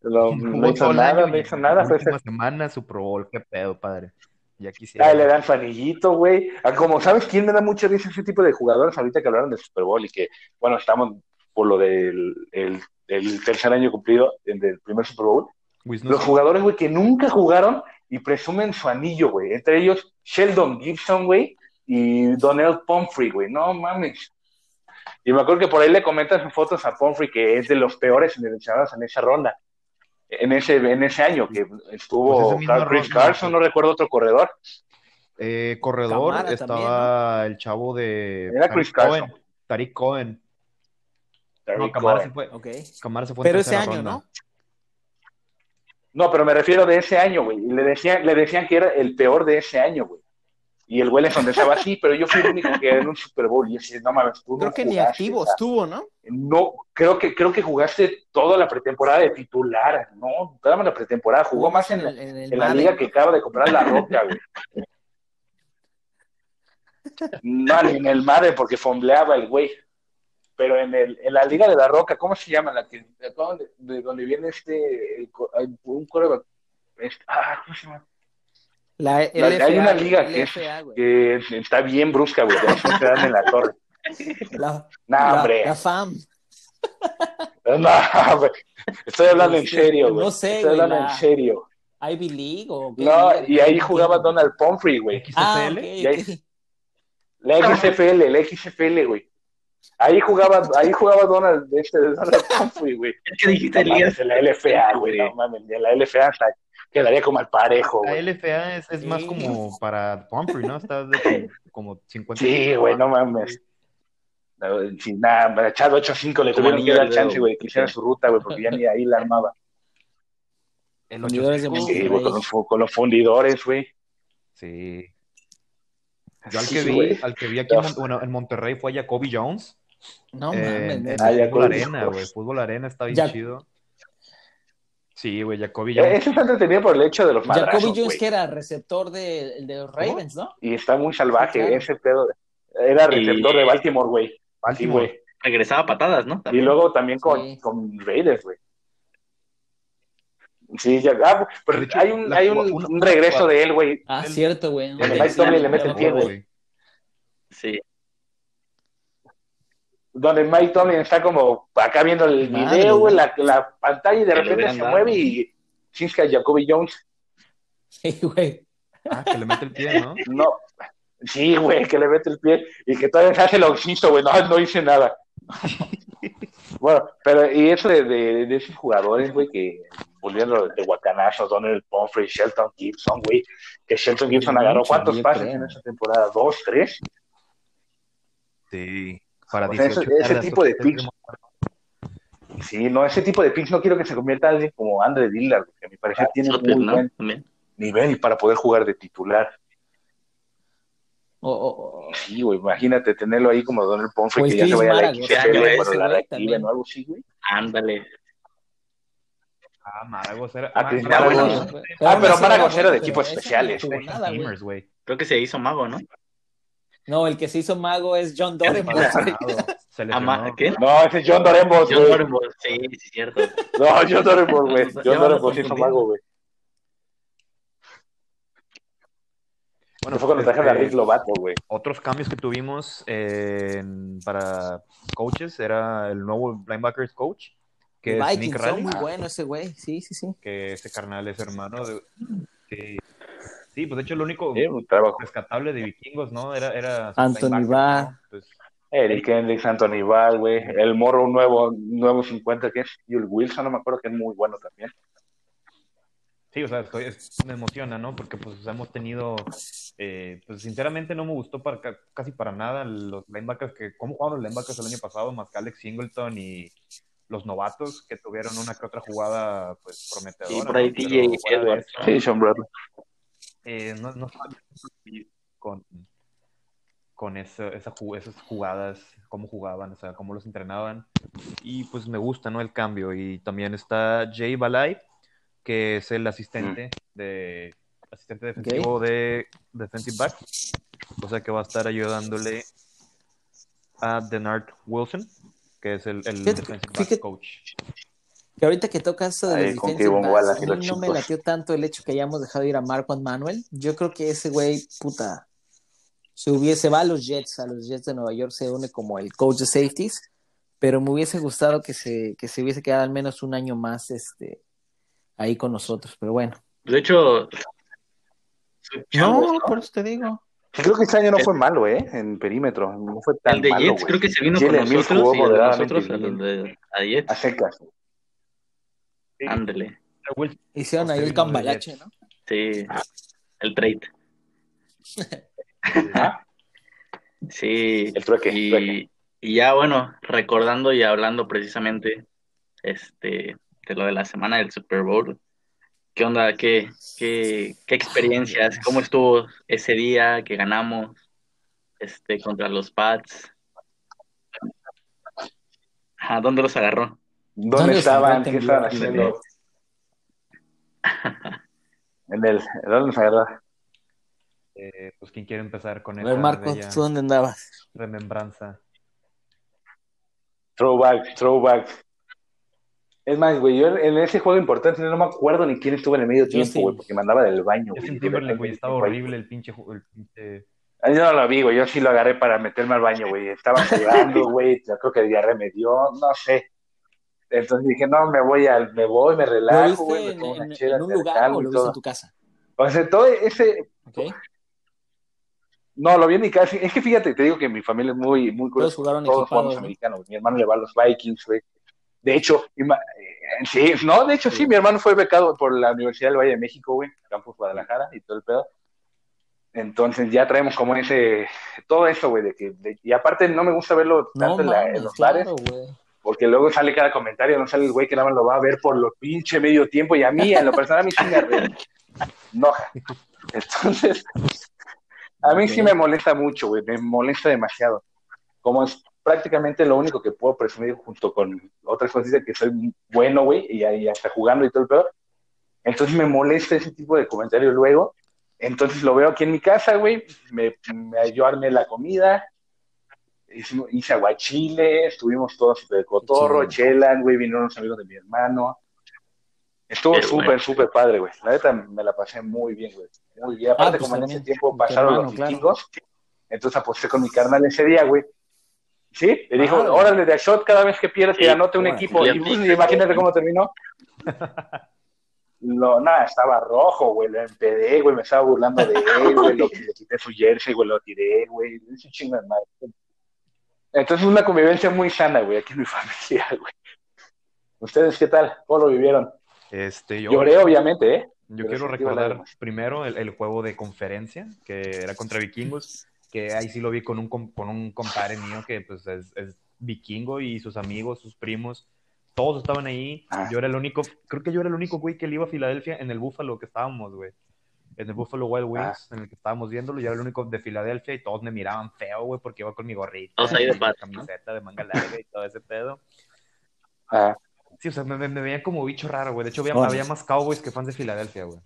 No, no hizo el nada, no hizo nada. la última semana Super Bowl, qué pedo, padre. Ya quisiera. Ah, le dan fanillito, güey. Como sabes quién me da mucha risa ese tipo de jugadores ahorita que hablaron del Super Bowl y que, bueno, estamos por lo del el, el tercer año cumplido del primer Super Bowl. Los jugadores, güey, que nunca jugaron y presumen su anillo, güey. Entre ellos, Sheldon Gibson, güey, y Donnell Pumphrey, güey. No mames. Y me acuerdo que por ahí le comentan sus fotos a Pumphrey, que es de los peores seleccionados en esa ronda. En ese, en ese año que Pues estuvo misma Carl- Chris Carson, pues. no recuerdo otro corredor. Eh, corredor, Camara estaba el chavo de Era Chris Tariq Cohen. Tariq Cohen. No, Tariq Camara Cohen. se fue. Ok. Camara se fue en Pero ese tercera año, ronda. ¿no? No, pero me refiero de ese año, güey. Y le decían, le decían que era el peor de ese año, güey. Y el güey le contestaba así, pero yo fui el único que era en un Super Bowl. Y yo decía, no mames, tú Creo no que ni activo estuvo, ¿no? No, creo que, creo que jugaste toda la pretemporada de titular. No, toda la pretemporada. Jugó más en, la- en el en la liga que acaba de comprar la roca, güey. No, ni en el Madden porque fombleaba el güey. Pero en, el, en la Liga de la Roca, ¿cómo se llama? La que, de, donde, de donde viene este, el un coreback. este- ah, ¿cómo se llama? La La- LFA, hay una liga que, es- LFA, que está bien brusca, güey. Se dan en la torre. La, hombre. la FAM. No, güey. Estoy hablando en serio, güey. no sé, Estoy güey, hablando la- en serio. Ivy League o qué No, y ahí jugaba. Donald Pumphrey, güey. Ah. La XFL, la XFL, güey. Ahí jugaba, ahí jugaba Donald, este, Donald Pumphrey, güey. ¿Qué dijiste, Elías? la LFA, güey. No mames, la LFA hasta quedaría como al parejo, La. LFA es, es más como para Pumphrey, ¿no? Está de como, como 50. Sí, güey, no mames. No, Sin nada, echado 8-5 le tuvieron que dar al chance, güey, que hiciera su ruta, güey, porque ya ni ahí la armaba. El Fundidores de 8-5. Sí, güey, con los, con los fundidores, güey. Sí. Yo al Sí, que vi, al que vi aquí en, bueno, en Monterrey fue a Jacoby Jones. No en, mames. Ah, Fútbol Arena, güey. Fútbol Arena está bien chido. Sí, güey, Jacoby Eh, Jones. Ese está entretenido por el hecho de los Jacoby madrazos, Jones, güey. que era receptor de, de los Ravens, ¿no? Y está muy salvaje, Sí, claro. ese pedo. Era receptor Y- de Baltimore, güey. Sí, Baltimore. güey. Regresaba a patadas, ¿no? Y luego también con, Sí. con Raiders, güey. Sí, ya, ah, pero hecho, hay un, la- hay un, una- un regreso de él, güey. Ah, El- cierto, güey. le mete me el pie, güey. Sí. Donde Mike Tomlin está como acá viendo el Madre video, güey, la, la pantalla y de repente se dado. mueve y chisca Jacoby Jones. Sí, güey. Ah, que le mete el pie, ¿no? No, sí, güey, que le mete el pie y que todavía se hace el oxiso, güey, no, no hice nada. bueno, pero y eso de, de, de esos jugadores, güey, que volviendo de Guacanazo, Donald Pumphrey, Shelton Gibson, güey, que Shelton Gibson agarró cuántos pases creo. en esa temporada, dos, tres. Sí. Para O sea, 18 ese- tipo de picks. Sí, no, ese tipo de picks no quiero que se convierta en alguien como Andre Dillard, que a mi parecer tiene Soter, muy ¿no? buen También. nivel para poder jugar de titular. O, o- o- Sí, güey, imagínate tenerlo ahí como Donald el que ya se vaya a la XFL, Ese la güey reactiven también. o algo así, güey. Ándale. Ah, Maragos era. Ah, Maragos. Ah, pero Maragos era de equipos especiales, no nada. Creo que se hizo mago, ¿no? No, el que se hizo mago es John Doren. Estaba lesionado, Se Ama- lesionó. ¿Qué? No, ese es John Dorembos, John güey. Dorenbos, sí, sí, cierto. No, John Dorembos, güey. John vamos Dorembos hizo mago, güey. Bueno, fue cuando trajeron a este, Rick Lovato, güey. Otros cambios que tuvimos eh, en- para coaches era el nuevo linebackers coach, que es Nick Vikings, son muy bueno ese güey. Sí, sí, sí. que ese carnal es hermano de... Sí, sí, pues de hecho lo único Sí, rescatable de vikingos, ¿no? Era, era Anthony Barr. ¿no? Pues, Eric Hendricks, Anthony Val, güey. El morro nuevo, nuevo 50 que es Yul Wilson, no me acuerdo que es muy bueno también. Sí, o sea, estoy, es- me emociona, ¿no? Porque pues hemos tenido, eh, pues sinceramente no me gustó para, ca- casi para nada los linebackers que, ¿cómo jugaron los linebackers el año pasado? Más que Alex Singleton y los novatos que tuvieron una que otra jugada pues prometedora. Y por ahí ¿no? TJ Edwards. Sí, Sean Bradley. Eh, no, no con, con eso- esa esas jugadas, cómo jugaban, o sea, cómo los entrenaban. Y pues me gusta, ¿no? El cambio. Y también está Jay Balay, que es el asistente de asistente defensivo de defensive back, o sea que va a estar ayudándole a Denard Wilson, que es el, el Fíjate- defensive back fíjate- coach. Que ahorita que tocas eso de Ahí los defensive backs, a los mí no me latió tanto el hecho que hayamos dejado ir a Marco Manuel. Yo creo que ese güey, puta, se hubiese va a los Jets, a los Jets de Nueva York se une como el coach de safeties, pero me hubiese gustado que se, que se hubiese quedado al menos un año más este, ahí con nosotros, pero bueno. De hecho, No, por eso te digo. Creo que este año no fue malo, ¿eh? En perímetro. No fue tan el de malo, Jets creo que se vino Jalen con nosotros y de nosotros el de a Jets. A secas. Ándele. Wilson Hicieron ahí el cambalache. ¿no? Sí, el trade. ¿Ah? Sí, El trueque, y, trueque. y ya bueno, recordando y hablando precisamente este de lo de la semana del Super Bowl, ¿qué onda? ¿Qué, qué, qué experiencias? ¿Cómo estuvo ese día que ganamos este contra los Pats? Ajá, ¿dónde los agarró? ¿Dónde ¿Dónde estaban? ¿Qué estaban haciendo? En el, ¿dónde nos agarró? Eh, pues quién quiere empezar con A esa ver, Marco, bella ¿tú dónde andabas? remembranza. Throwback, throwback. Es más, güey, yo en ese juego importante no me acuerdo ni quién estuvo en el medio tiempo, sí. güey, porque me andaba del baño, güey. Justin Timberlake, güey, estaba horrible el pinche, el pinche Ah, Yo no lo vi, güey, yo sí lo agarré para meterme al baño, güey. Estaba jugando, güey, yo creo que diarrea me dio, no sé. Entonces dije, no, me voy al, me voy, me ¿Lo relajo, güey, me tomo en- una chela, en un lugar o lo viste en tu casa? O sea, todo ese, ¿Ok? no, lo vi en mi casa. Es que fíjate, te digo que mi familia es muy, muy Todos curiosa. jugaron Todos jugamos ¿no? americanos. Mi hermano le va a los Vikings, güey. De hecho, ma- eh, sí, no, de hecho sí, Sí. mi hermano fue becado por la Universidad del Valle de México, güey, Campus Guadalajara y todo el pedo. Entonces ya traemos como ese, todo eso, güey, de que, de- y aparte no me gusta verlo No tanto en, la- en los bares, claro, güey. Porque luego sale cada comentario, no sale el güey que nada más lo va a ver por lo pinche medio tiempo, y a mí, en lo personal, a mí sí me enoja. Entonces, a mí sí me molesta mucho, güey, me molesta demasiado. Como es prácticamente lo único que puedo presumir junto con otras cosas que soy bueno, güey, y ahí hasta jugando y todo el pedo. Entonces me molesta ese tipo de comentarios luego. Entonces lo veo aquí en mi casa, güey, me, me yo armé la comida, hicimos- hice aguachile, estuvimos todos de cotorro, chelan, güey, vinieron unos amigos de mi hermano. Estuvo súper, súper padre, güey. La neta me la pasé muy bien, güey. Muy bien. Aparte, Ah, pues como en ese tiempo pasaron hermano, los claro. vikingos, entonces aposté con mi carnal ese día, güey. Sí, le dijo, Ah, órale, de a shot cada vez que pierdas que Sí, anote un equipo. Y pues, imagínate cómo terminó. Lo, nada, estaba rojo, güey, lo empedé, güey, me estaba burlando de él, güey, lo, le quité su jersey, güey, lo tiré, güey, es un chingo de madre. Entonces, una convivencia muy sana, güey, aquí en mi familia, güey. ¿Ustedes qué tal? ¿Cómo lo vivieron? Este, yo, Lloré, obviamente, ¿eh? Yo Pero quiero recordar primero el, el juego de conferencia, que era contra vikingos, que ahí sí lo vi con un, con un compadre mío que pues es, es vikingo y sus amigos, sus primos, todos estaban ahí. Ah. Yo era el único, creo que yo era el único güey que le iba a Filadelfia en el Búfalo que estábamos, güey. En el Buffalo Wild Wings, en el que estábamos viéndolo, yo era el único de Filadelfia y todos me miraban feo, güey, porque iba con mi gorrita, Todos ahí de ¿no? camiseta de manga larga y todo ese pedo. Ah, Sí, o sea, me, me, me veían como bicho raro, güey. De hecho, había, más Cowboys que fans de Filadelfia, güey.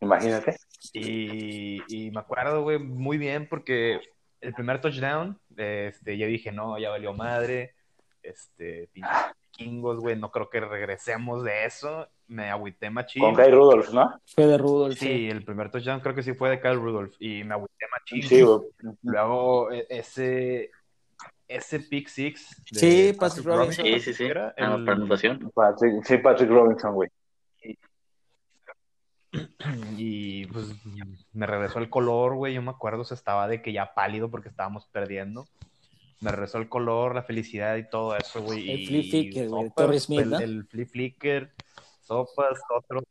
imagínate. Y, y me acuerdo, güey, muy bien porque el primer touchdown, este, yo dije, no, ya valió madre, este, pinches vikingos, güey, no creo que regresemos de eso. Me agüité machín. Con Kai Rudolph, ¿no? Fue de Rudolph. Sí, el primer touchdown creo que sí fue de Kyle Rudolph y me agüité machín. Sí, güey. Luego, e- ese, ese pick six. de Sí, Patrick Robinson. Sí, sí, sí. Era Ah, el-. Patrick, sí, Patrick Robinson, güey. Y pues me regresó el color, güey. Yo me acuerdo, se estaba de que ya pálido porque estábamos perdiendo. Me regresó el color, la felicidad y todo eso, güey. El flip flicker, güey, Smith, el, ¿no? el flip flicker, sopas, otro.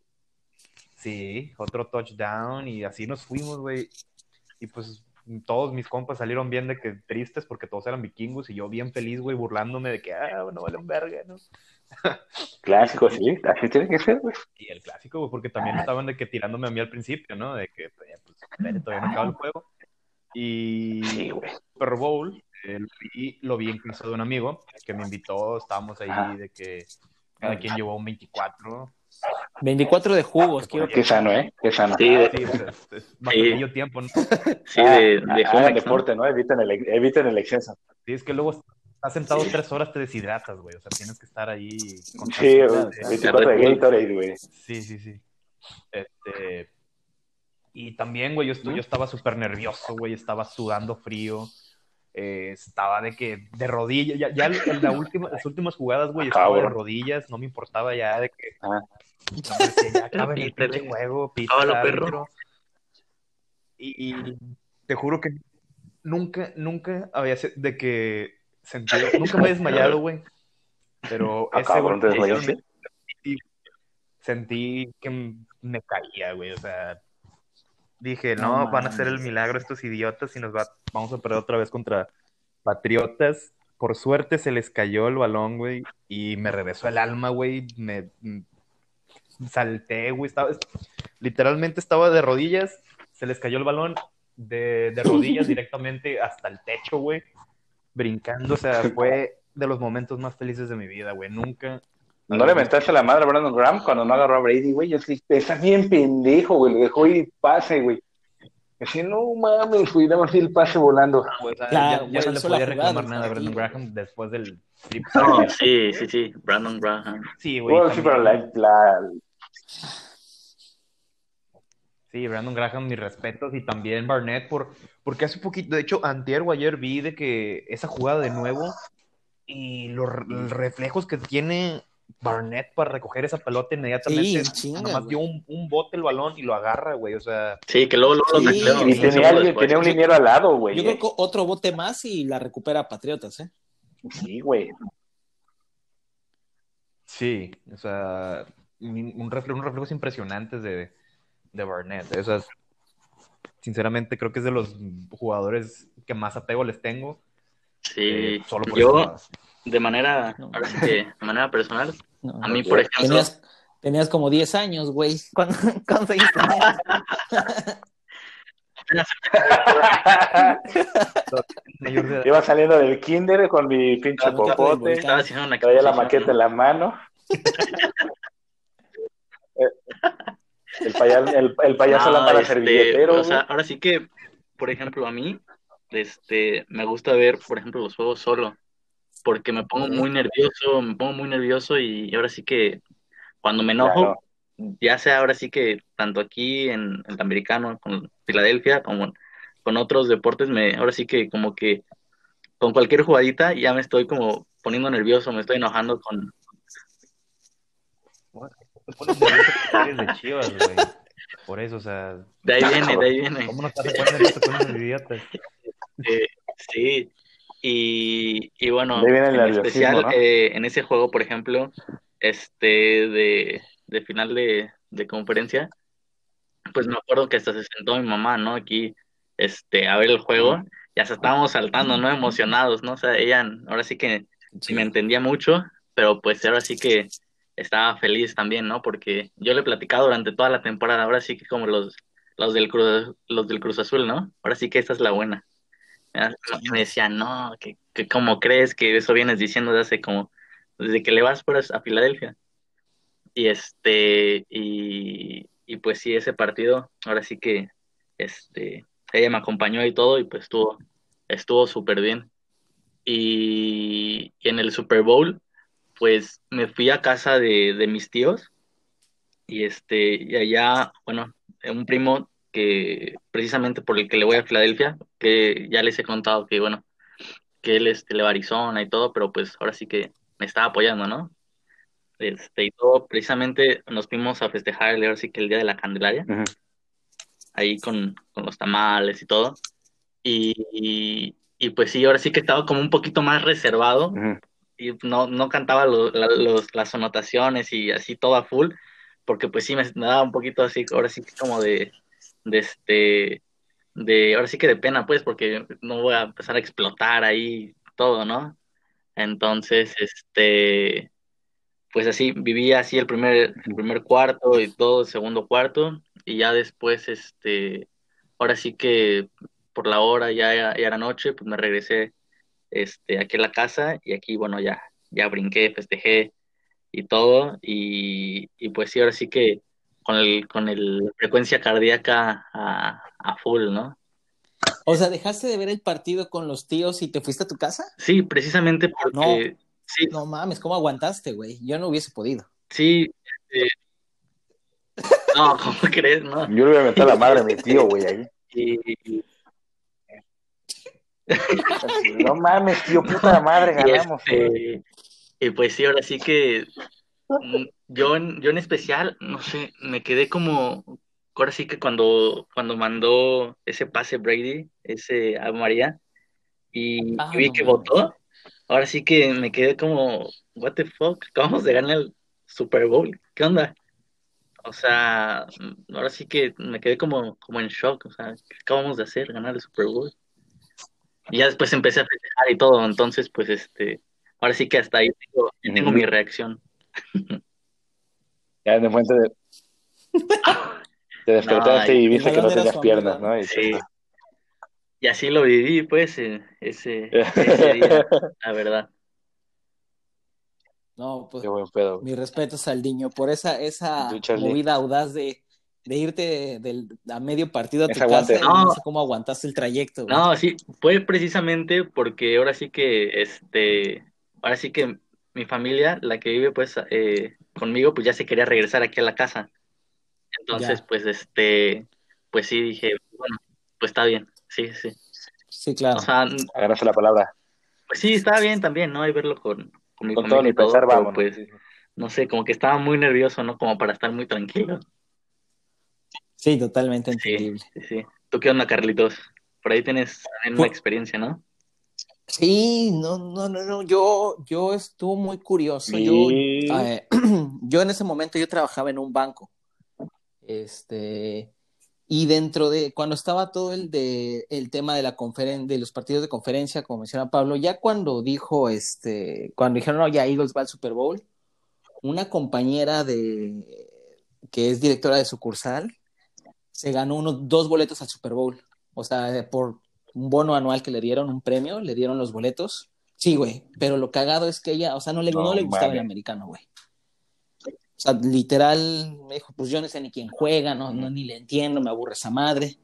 Sí, otro touchdown y así nos fuimos, güey. Y pues todos mis compas salieron bien de que tristes porque todos eran vikingos y yo bien feliz, güey, burlándome de que, ah, no vale un verga, ¿no? Clásico, sí, así tiene que ser, güey. Y el clásico, güey, porque también Ah. estaban de que tirándome a mí al principio, ¿no? De que, pues, espere, todavía no acaba el juego. Y Sí, güey. Super Bowl, eh, lo, vi, lo vi en casa de un amigo que me invitó, estábamos ahí de que cada quien llevó un 24 24 de jugos, quiero Qué sano, ¿eh? Qué sano. Sí, de, Sí, pues, tiempo, ¿no? sí, Ah, de, de hagan Jumex, ¿no? deporte, ¿no? Eviten, el, eviten el exceso. Sí, es que luego estás sentado tres horas, te deshidratas, güey. O sea, tienes que estar ahí con Sí, facilidad, ¿eh? 24 de Gatorade, güey. Sí, sí, sí. Este. Y también, güey, yo, estu- yo estaba súper nervioso, güey, estaba sudando frío. Eh, estaba de que, de rodillas, ya, ya en la última, las últimas jugadas, güey, estaba de rodillas, no me importaba ya de que, Ah. ya acaben el pinche juego, pítale, perro. Y, y te juro que nunca, nunca había se- de que sentido, nunca me he desmayado, güey, pero Ah, ese cabrón, ¿te golpe desmayaste? sentí, sentí que me caía, güey, o sea, dije, No no, van a hacer el milagro estos idiotas y nos va, vamos a perder otra vez contra Patriotas. Por suerte se les cayó el balón, güey, y me regresó el alma, güey, me m- salté, güey, estaba, literalmente estaba de rodillas, se les cayó el balón de, de rodillas directamente hasta el techo, güey, brincando, o sea, fue de los momentos más felices de mi vida, güey, nunca... ¿No le mentaste la madre a Brandon Graham cuando no agarró a Brady, güey? Yo sí, está bien pendejo, güey. Lo dejó ir y pase, güey. Así, no mames, güey, nada más el pase volando. Pues, ah, Claro, ya, ya no le podía reclamar nada a Brandon. Graham después del No, sí, sí, sí, Brandon Graham. Sí, güey. Bueno, sí, pero la, la, Sí, Brandon Graham, mis respetos. Y también Barnett, por, porque hace poquito, de hecho, antier o ayer vi de que esa jugada de nuevo y los reflejos que tiene Barnett para recoger esa pelota inmediatamente. Sí, chinga, nomás dio un, un bote el balón y lo agarra, güey. O sea, Sí, que luego, luego lo Sí, tacleó, y tenía, alguien, tenía un liniero al lado, güey. Yo ¿eh? creo que otro bote más y la recupera Patriotas, ¿eh? Sí, güey. sí, o sea, un un reflejo, unos reflejos impresionantes de, de Barnett. O sea, sinceramente creo que es de los jugadores que más apego les tengo. Sí, eh, solo por yo de manera, No. ahora sí que de manera personal, No, a mí, por ejemplo, Tenías, tenías como 10 años, güey. ¿Cuándo conseguiste? Iba saliendo del kinder con mi pinche no popote. estaba haciendo una Traía la maqueta en la mano. El, payaso, el, el payaso No, lámpara este, servilletero. o sea, güey. ahora sí que, por ejemplo, a mí, este, me gusta ver, por ejemplo, los juegos solo, porque me pongo muy nervioso, me pongo muy nervioso y ahora sí que cuando me enojo, Claro. ya sea ahora sí que tanto aquí en el americano, con Filadelfia, como con otros deportes, me, ahora sí que como que con cualquier jugadita ya me estoy como poniendo nervioso, me estoy enojando con, te pones nervioso eres de Chivas, güey. Por eso, o sea, de ahí viene, de ahí viene. ¿cómo no te nervioso con unos idiotas? Eh, sí, y, y bueno, en especial ¿no? eh, en ese juego, por ejemplo, este de, de final de, de conferencia, pues me acuerdo que hasta se sentó mi mamá, ¿no? Aquí, este, a ver el juego, y hasta estábamos saltando, ¿no? Emocionados, ¿no? O sea, ella ahora sí que sí me entendía mucho, pero pues ahora sí que estaba feliz también, ¿no? Porque yo le he platicado durante toda la temporada, ahora sí que como los, los del Cruz, los del Cruz Azul, ¿no? Ahora sí que esta es la buena. Me decía, no, que, que cómo crees que eso vienes diciendo desde hace como, desde que le vas por a Filadelfia. Y este, y, y pues sí, ese partido, ahora sí que, este, ella me acompañó y todo, y pues estuvo, estuvo súper bien. Y, y en el Super Bowl, pues me fui a casa de, de mis tíos, y este, y allá, bueno, un primo que precisamente por el que le voy a Filadelfia, que ya les he contado que, bueno, que él este, le va a Arizona y todo, pero pues ahora sí que me estaba apoyando, ¿no? Este, y todo, precisamente nos fuimos a festejar el, ahora sí que el Día de la Candelaria, Ujú. ahí con, con los tamales y todo, y, y, y, pues sí, ahora sí que estaba como un poquito más reservado, Ujú. y no, no cantaba lo- la- los, las anotaciones y así todo a full, porque pues sí me, me daba un poquito así, ahora sí que como de, de este, de, ahora sí que de pena pues, porque no voy a empezar a explotar ahí todo, ¿no? Entonces, este, pues así, vivía así el primer, el primer cuarto y todo, el segundo cuarto, y ya después, este, ahora sí que por la hora ya, ya era noche, pues me regresé este, aquí a la casa y aquí, bueno, ya, ya brinqué, festejé y todo, y, y pues sí, ahora sí que con el, con el frecuencia cardíaca a, a full, ¿no? O sea, ¿dejaste de ver el partido con los tíos y te fuiste a tu casa? Sí, precisamente porque... sí, No mames, ¿cómo aguantaste, güey? Yo no hubiese podido. sí. este, no, ¿cómo crees? No. Yo le voy a meter la madre a mi tío, güey, ahí. Y, No mames, tío, puta madre, y, ganamos. güey. este, y pues sí, ahora sí que yo en, yo en especial, no sé, me quedé como, ahora sí que cuando, cuando mandó ese pase Brady, ese a María, y Ah, vi que votó, ahora sí que me quedé como, what the fuck, acabamos de ganar el Super Bowl, ¿qué onda? O sea, mm, ahora sí que me quedé como, como en shock, o sea, ¿qué acabamos de hacer? Ganar el Super Bowl. Y ya después empecé a festejar y todo, entonces pues este, ahora sí que hasta ahí tengo, tengo mi reacción. Ya de momento de- te despertaste No, y el viste que no tenías piernas, ¿no? Y Sí. pues, Y así lo viví, pues, eh, ese, ese día, la verdad. No, pues qué buen pedo. güey. mis respetos al niño por esa, esa movida audaz de, de irte del, a medio partido a tu casa no No. sé cómo aguantaste el trayecto, güey. No, sí, fue precisamente porque ahora sí que, este, ahora sí que mi familia, la que vive pues eh, conmigo, pues ya se quería regresar aquí a la casa. Entonces, Ya. pues, este, pues sí, dije, bueno, pues está bien, sí, sí. Sí, claro. O sea, Agarraste la palabra. pues sí, estaba bien también, ¿no? Y verlo con, con mi Con todo familia ni y todo, pensar, pero, vamos. pues, no sé, como que estaba muy nervioso, ¿no? Como para estar muy tranquilo. Sí, totalmente entendible. sí, sí. ¿Tú qué onda, Carlitos? Por ahí tienes también una experiencia, ¿no? Sí, no, no, no, no, yo, yo estuvo muy curioso. Yo, eh, yo en ese momento yo trabajaba en un banco. Este, y dentro de, cuando estaba todo el de el tema de la conferen de los partidos de conferencia, como menciona Pablo, ya cuando dijo, este, cuando dijeron, no, ya Eagles va al Super Bowl, una compañera de que es directora de sucursal se ganó unos dos boletos al Super Bowl. O sea, por un bono anual que le dieron, un premio, le dieron los boletos. Sí, güey, pero lo cagado es que ella, o sea, no le, no No le gustaba el americano, güey. O sea, literal, me dijo, pues yo no sé ni quién juega, no, no ni le entiendo, me aburre esa madre.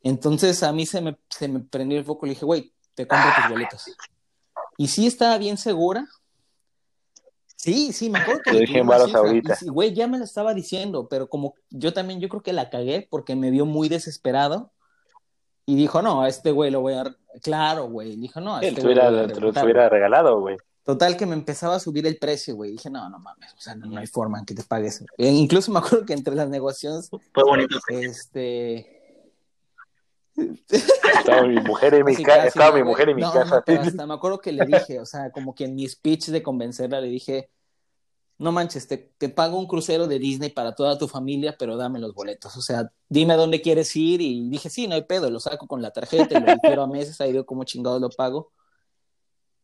Entonces a mí se me, se me prendió el foco y le dije, güey, te compro tus boletos. Y sí estaba bien segura. Sí, sí, me acuerdo que le dije en ahorita. Y güey, ya me lo estaba diciendo, pero como yo también, yo creo que la cagué porque me vio muy desesperado. Y dijo, no, a este güey lo voy a... Claro, güey. Dijo, no, a Él este te güey lo hubiera, voy a te lo hubiera regalado, güey. Total que me empezaba a subir el precio, güey. Dije, no, no mames, o sea, no, no hay forma en que te pagues. E incluso me acuerdo que entre las negociaciones, Fue bonito. este... Estaba mi mujer en mi casa. casi, Estaba no, mi mujer en mi No, casa. no, pero hasta me acuerdo que le dije, o sea, como que en mi speech de convencerla le dije, no manches, te, te pago un crucero de Disney para toda tu familia, pero dame los boletos. O sea, dime a dónde quieres ir. Y dije, sí, no hay pedo, lo saco con la tarjeta y lo difiero a meses, ahí veo cómo chingados lo pago.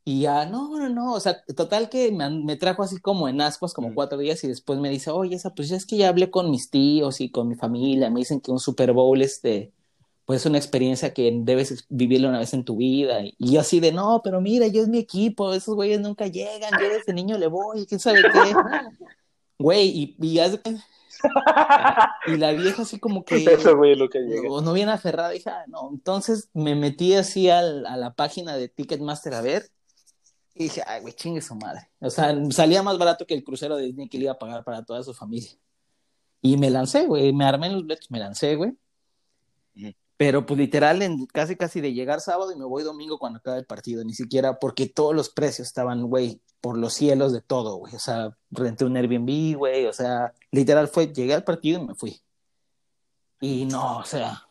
Y ya, no, no, no, o sea, total que me, me trajo así como en ascuas, como Mm. cuatro días, y después me dice, oye, esa, pues ya es que ya hablé con mis tíos y con mi familia, me dicen que un Super Bowl, este, pues es una experiencia que debes vivirla una vez en tu vida. Y yo así de, no, pero mira, yo es mi equipo, esos güeyes nunca llegan, yo desde niño le voy, quién sabe qué. Güey, y, y, y la vieja así como que Eso, güey, es lo que llega. no, no bien aferrada, dije, ah, no. Entonces me metí así al- a la página de Ticketmaster a ver. Y dije, ay, güey, chingue su madre. O sea, salía más barato que el crucero de Disney que le iba a pagar para toda su familia. Y me lancé, güey, me armé en los boletos, me lancé, güey. Pero pues literal, en, casi casi de llegar sábado y me voy domingo cuando acaba el partido, ni siquiera porque todos los precios estaban, güey, por los cielos de todo, güey. O sea, renté un Airbnb, güey, o sea, literal fue, llegué al partido y me fui. Y no, o sea,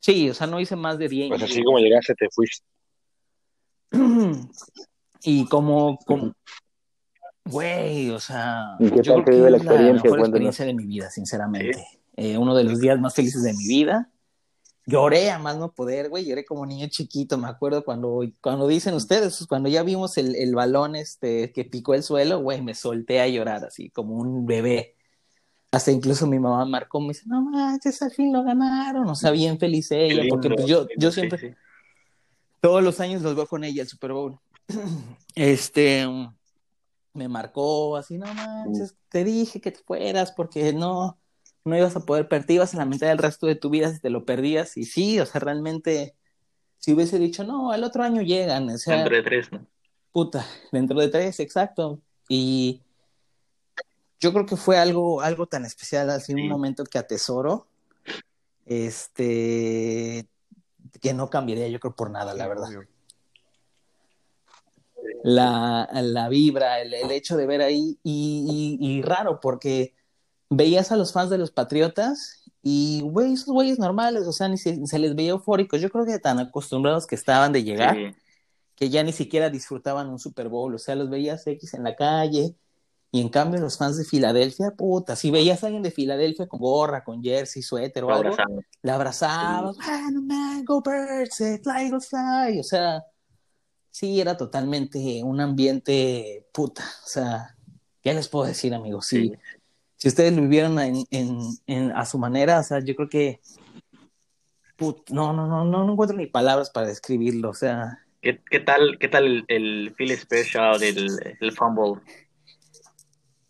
sí, o sea, no hice más de 10. Pues así como llegaste, te fuiste. y como, como, güey, o sea, ¿Y qué yo tal creo que dio la es la experiencia? mejor experiencia de mi vida, sinceramente. Eh, uno de los días más felices de mi vida. Lloré a más no poder, güey, lloré como niño chiquito, me acuerdo cuando, cuando dicen ustedes, pues, cuando ya vimos el, el balón este, que picó el suelo, güey, me solté a llorar así, como un bebé. Hasta incluso mi mamá marcó, me dice, no manches, al fin lo ganaron, o sea, bien feliz ella, porque pues, yo, yo siempre, sí. todos los años los veo con ella el Super Bowl. Este, me marcó así, no manches, te dije que te fueras porque no, no ibas a poder perder, ibas a la mitad del resto de tu vida si te lo perdías. Y sí, o sea, realmente, si hubiese dicho, no, el otro año llegan, o sea, Dentro de tres, ¿no? puta, dentro de tres, exacto. Y yo creo que fue algo, algo tan especial, así un Sí. momento que atesoro, este, que no cambiaría, yo creo, por nada, la verdad. La, la vibra, el, el hecho de ver ahí, y, y- y raro, porque veías a los fans de los Patriotas y, güey, esos güeyes normales, o sea, ni se, se les veía eufóricos. Yo creo que tan acostumbrados que estaban de llegar Sí. que ya ni siquiera disfrutaban un Super Bowl, o sea, los veías X en la calle. Y en cambio, los fans de Filadelfia, puta, si veías a alguien de Filadelfia con gorra, con jersey, suéter o algo, la abrazabas, ah, no man, go birds, eh, fly, go fly, o sea, sí, era totalmente un ambiente puta, o sea, ¿qué les puedo decir, amigos? Sí, Sí. Si ustedes lo vivieron en, en, en- a su manera, o sea, yo creo que, put, no, no, no, no, no encuentro ni palabras para describirlo, o sea, ¿Qué, qué tal, qué tal el, el feel special del el fumble?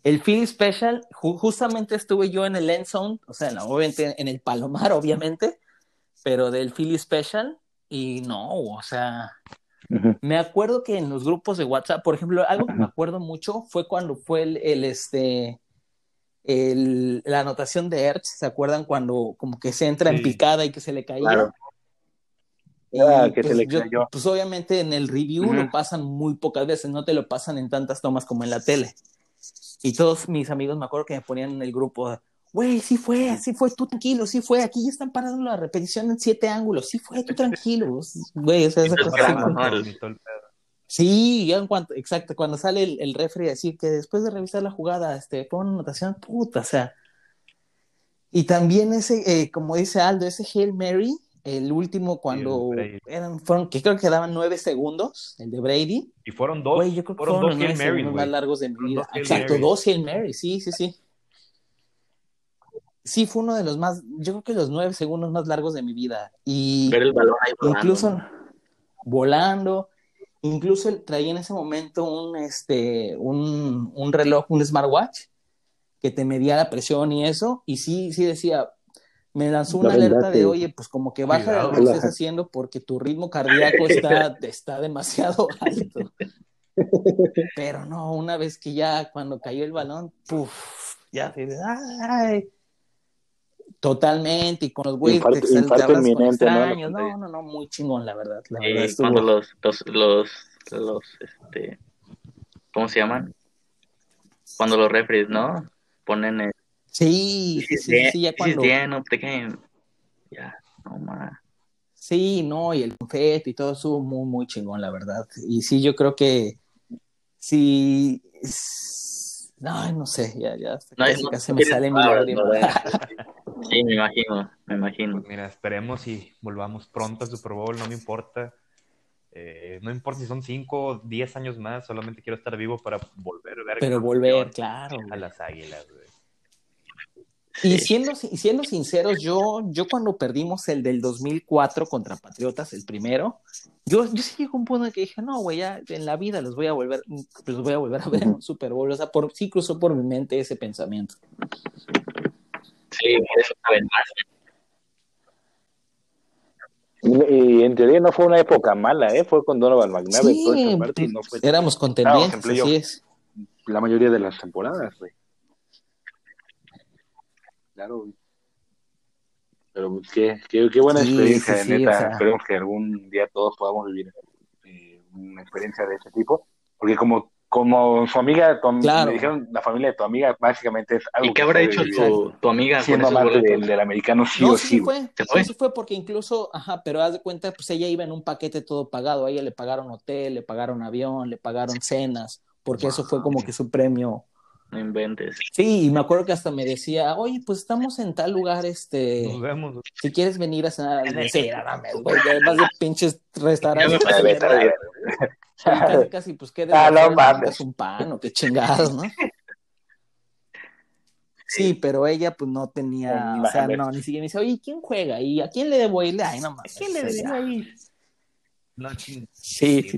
el feel special, ju- justamente estuve yo en el end zone, o sea, no, obviamente en el palomar, obviamente, pero del feel special, y no, o sea, Me acuerdo que en los grupos de WhatsApp, por ejemplo, algo que me acuerdo mucho fue cuando fue el, el, este el, la anotación de Ertz, ¿se acuerdan cuando como que se entra en picada y que se le caía? Claro. Y, Ah, que se pues, le yo- cayó. pues obviamente en el review lo pasan muy pocas veces, no te lo pasan en tantas tomas como en la tele. Y todos mis amigos me acuerdo que me ponían en el grupo, güey, sí fue, sí fue, tú tranquilo, sí fue, aquí ya están parando la repetición en siete ángulos, sí fue, tú tranquilo, güey, o sea, esa cosa Sí, ya en cuanto, exacto, cuando sale el, el referee a decir que después de revisar la jugada, este, pon anotación, puta, o sea. Y también ese, eh, como dice Aldo, ese Hail Mary, el último cuando el eran, fueron, que creo que daban nueve segundos, el de Brady. Y fueron dos. Güey, yo creo fueron fueron dos Hail güey. más largos de mi vida. dos Exacto, dos Hail Mary, sí, sí, sí. Sí, fue uno de los más, yo creo que los nueve segundos más largos de mi vida. Y Ver el balón ahí volando, incluso ¿no? volando, incluso él traía en ese momento un, este, un, un reloj, un smartwatch, que te medía la presión y eso, y sí, sí decía, me lanzó una La alerta de, oye, pues como que baja Cuidado. lo que estés haciendo porque tu ritmo cardíaco está, está demasiado alto. Pero no, una vez que ya cuando cayó el balón, puf, ya, ay, totalmente, y con los güeyes Infarto- te inminente, ¿no? extraños, no, no, no, muy chingón, la verdad, la verdad, Eh, cuando los, los, los, los, este, ¿cómo se llaman? Cuando los referees, ¿no? Ponen el, Sí, sí, sí, sí, sí, ya cuando... Ya, no más. Sí, no, y el confeti y todo estuvo muy, muy chingón, la verdad. Y sí, yo creo que sí. Ay, no sé, ya, ya. No, casi, no, casi no me tienes sale mi palabras. Sí, me imagino, me imagino. Pues mira, esperemos y volvamos pronto al Super Bowl, no me importa. Eh, no importa si son 5 o 10 años más, solamente quiero estar vivo para volver a ver Pero volver, claro. a las águilas. güey. Y siendo, y siendo sinceros, yo, yo cuando perdimos el del 2004 contra Patriotas, el primero, yo, yo sí llegué a un punto en que dije, no, güey, ya en la vida los voy a volver, los voy a volver a ver en un Super Bowl. O sea, por, sí cruzó por mi mente ese pensamiento. Sí, por eso saben más. Y, en teoría no fue una época mala, ¿eh? Fue con Donovan McNabb y Sí, parte y no fue éramos contendientes, así es. la mayoría de las temporadas, güey. Claro, güey. Pero pues, qué, qué, qué buena Sí, experiencia, sí, sí, neta. o sea. Esperemos que algún día todos podamos vivir eh, una experiencia de ese tipo. Porque como, como su amiga, tu, am- Claro. me dijeron, la familia de tu amiga básicamente es algo ¿Y qué que habrá hecho tu, tu amiga Siendo amante del, del americano sí No, o sí, sí, fue, ¿Se sí, fue? sí fue porque incluso, ajá, pero haz de cuenta, pues ella iba en un paquete todo pagado, a ella le pagaron hotel, le pagaron avión, le pagaron cenas, porque eso fue como que su premio. No inventes. Sí, y me acuerdo que hasta me decía, oye, pues estamos en tal lugar, este, Nos vemos. si quieres venir a cenar, sí, no mames, güey, además de pinches restaurantes, A a casi, casi, pues qué Ah, no mames. un pan o qué chingados, ¿no? Sí, pero ella pues no tenía, Ni o sea, no, ni siquiera me dice, oye, ¿quién juega? ¿Y a quién le debo irle? Ay, no mames. ¿Quién le o sea, debe ya. ir? No, ching- Sí, sí.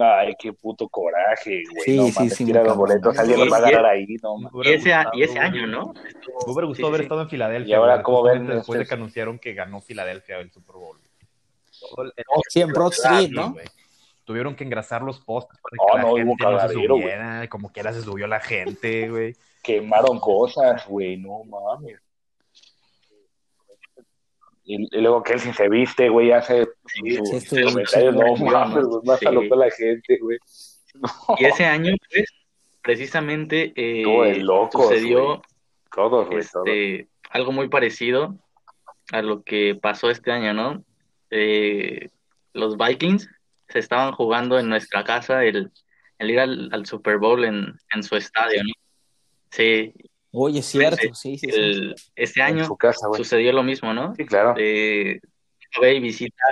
Ay, qué puto coraje, güey. Sí, no sí, mames, sí, tira los boletos, alguien Y- los va a agarrar ahí, no. Y ese, a- y ese gustado, año, ¿no? Me hubiera gustado haber sí. estado en Filadelfia. Y ahora, ¿cómo ven Después de que anunciaron que ganó Filadelfia el Super Bowl. El- Sí, en Broad Street, ¿no? Tuvieron que engrasar los postes para que Oh, la no, hubo gente no se subiera. Como quiera se subió la gente, güey. Quemaron cosas, güey, no mames. Y, y luego Kelsey se viste, güey, hace Sí, sus sí, estuvo comentarios, chido, no mames, pues más Sí. a lo que la gente, güey. No, Y ese año, pues, precisamente eh, locos, sucedió güey. todos, güey, todos. este, algo muy parecido a lo que pasó este año, ¿no? Eh, los Vikings se estaban jugando en nuestra casa el, el ir al, al Super Bowl en, en su estadio, ¿no? Sí, Oye, es cierto, sí, sí, sí. el- este año su casa, güey. sucedió lo mismo, ¿no? Sí, claro. Eh, Bay visita,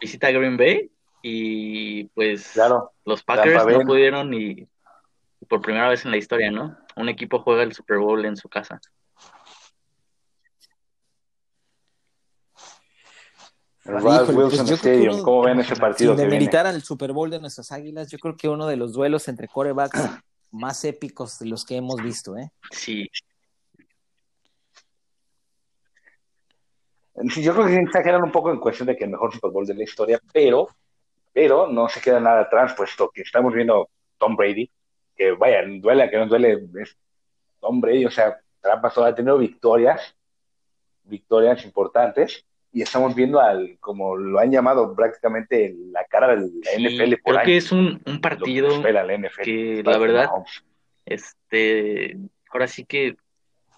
visita Green Bay y pues Claro. los Packers no pudieron y por primera vez en la historia, ¿no? Un equipo juega el Super Bowl en su casa. El Híjole, pues Wilson Stadium, uno- ¿cómo ven ese partido Sin que viene? demeritar al Super Bowl de nuestras águilas, yo creo que uno de los duelos entre corebacks más épicos de los que hemos visto, ¿eh? Sí, Sí, yo creo que sí exageran un poco en cuestión de que el mejor Super Bowl de la historia, pero, pero no se queda nada atrás, puesto que estamos viendo Tom Brady, que vaya, duele que no duele, es Tom Brady, o sea, trampas, ha tenido victorias, victorias importantes, y estamos viendo al, como lo han llamado prácticamente, la cara de la sí, NFL por creo año. que es un, un que partido la NFL. que la Patrick verdad, este, ahora sí que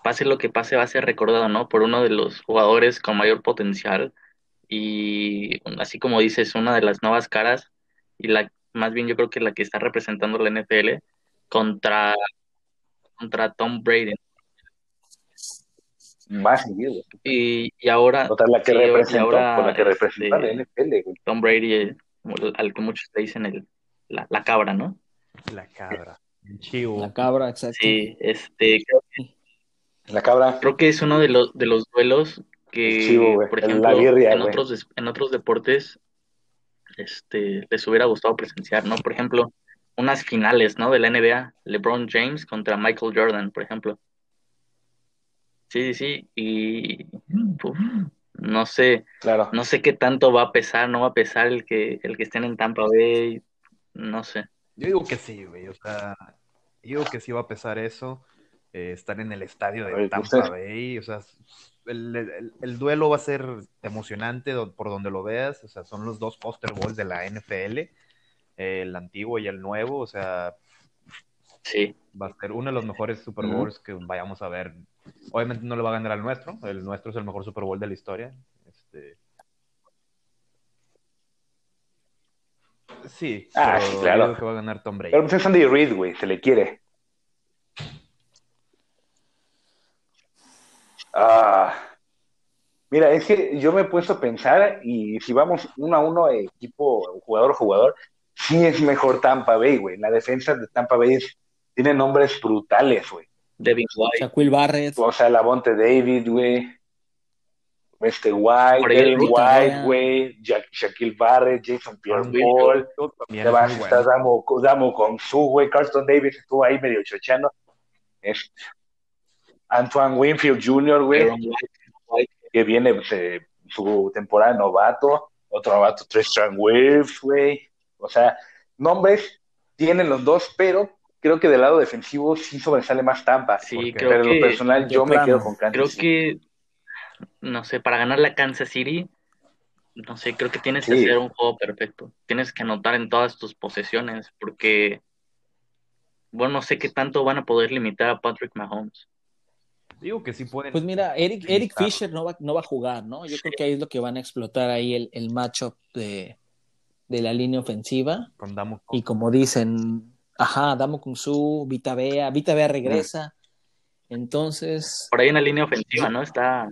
pase lo que pase va a ser recordado, ¿no? Por uno de los jugadores con mayor potencial y así como dices, una de las nuevas caras y la más bien yo creo que la que está representando la NFL contra contra Tom Brady Más seguido. y, y ahora Otra la que sí, y representó, ahora, con la que representa este, la NFL, güey. Tom Brady eh, al que muchos le dicen el la, la cabra, ¿no? La cabra. El chivo. La cabra, exacto. Sí, este creo, La cabra. creo que es uno de los de los duelos que El chivo, güey, por ejemplo la birria, en güey. otros en otros deportes este les hubiera gustado presenciar, ¿no? Por ejemplo, unas finales, ¿no? de la NBA, LeBron James contra Michael Jordan, por ejemplo. Sí, sí, sí, y uf, no sé, Claro. no sé qué tanto va a pesar, no va a pesar el que el que estén en Tampa Bay, no sé. Yo digo que sí, güey. O sea, yo digo que sí va a pesar eso. eh, estar en el estadio de Tampa Bay. O sea, el, el- el duelo va a ser emocionante por donde lo veas. O sea, son los dos poster balls de la NFL. el antiguo y el nuevo. O sea, Sí, va a ser uno de los mejores Super. Bowls que vayamos a ver. Obviamente no le va a ganar al nuestro. El nuestro es el mejor Super Bowl de la historia. Este... Sí, Ah, pero claro. yo que va a ganar Tom Brady. Pero pues es Andy Reid, güey, se le quiere. Ah, mira, es que yo me he puesto a pensar y si vamos uno a uno, equipo, jugador a jugador, sí es mejor Tampa Bay, güey. La defensa de Tampa Bay es- tiene nombres brutales, güey. Devin White, Shaquille Barrett. O sea, Lavonte David, güey. Este White, Devin White, güey. Shaquille Barrett, Jason Pierre Will Paul. También Te es vas, muy está. Damo, Damo con su, güey. Carlton Davis estuvo ahí medio chocheando. Es Antoine Winfield Jr., güey, que viene pues, eh, su temporada de novato. Otro novato, Tristan Wirfs, güey. O sea, nombres tienen los dos, pero creo que del lado defensivo sí sobresale más Tampa. Sí, Porque- creo pero en lo personal yo me quedo con Kansas creo City. que, no sé, para ganar la Kansas City, no sé, creo que tienes que hacer un juego perfecto. Tienes que anotar en todas tus posesiones, porque, bueno, no sé qué tanto van a poder limitar a Patrick Mahomes. Digo que sí pueden. Pues mira, Eric, Eric. Fisher no va, no va a jugar, ¿no? Yo creo que ahí es lo que van a explotar ahí el, el matchup de, de la línea ofensiva. con Damo. Y como dicen, ajá, Damo Kung Su, Vita Bea, Vita Bea regresa. Entonces, Por ahí en la línea ofensiva, ¿no? Está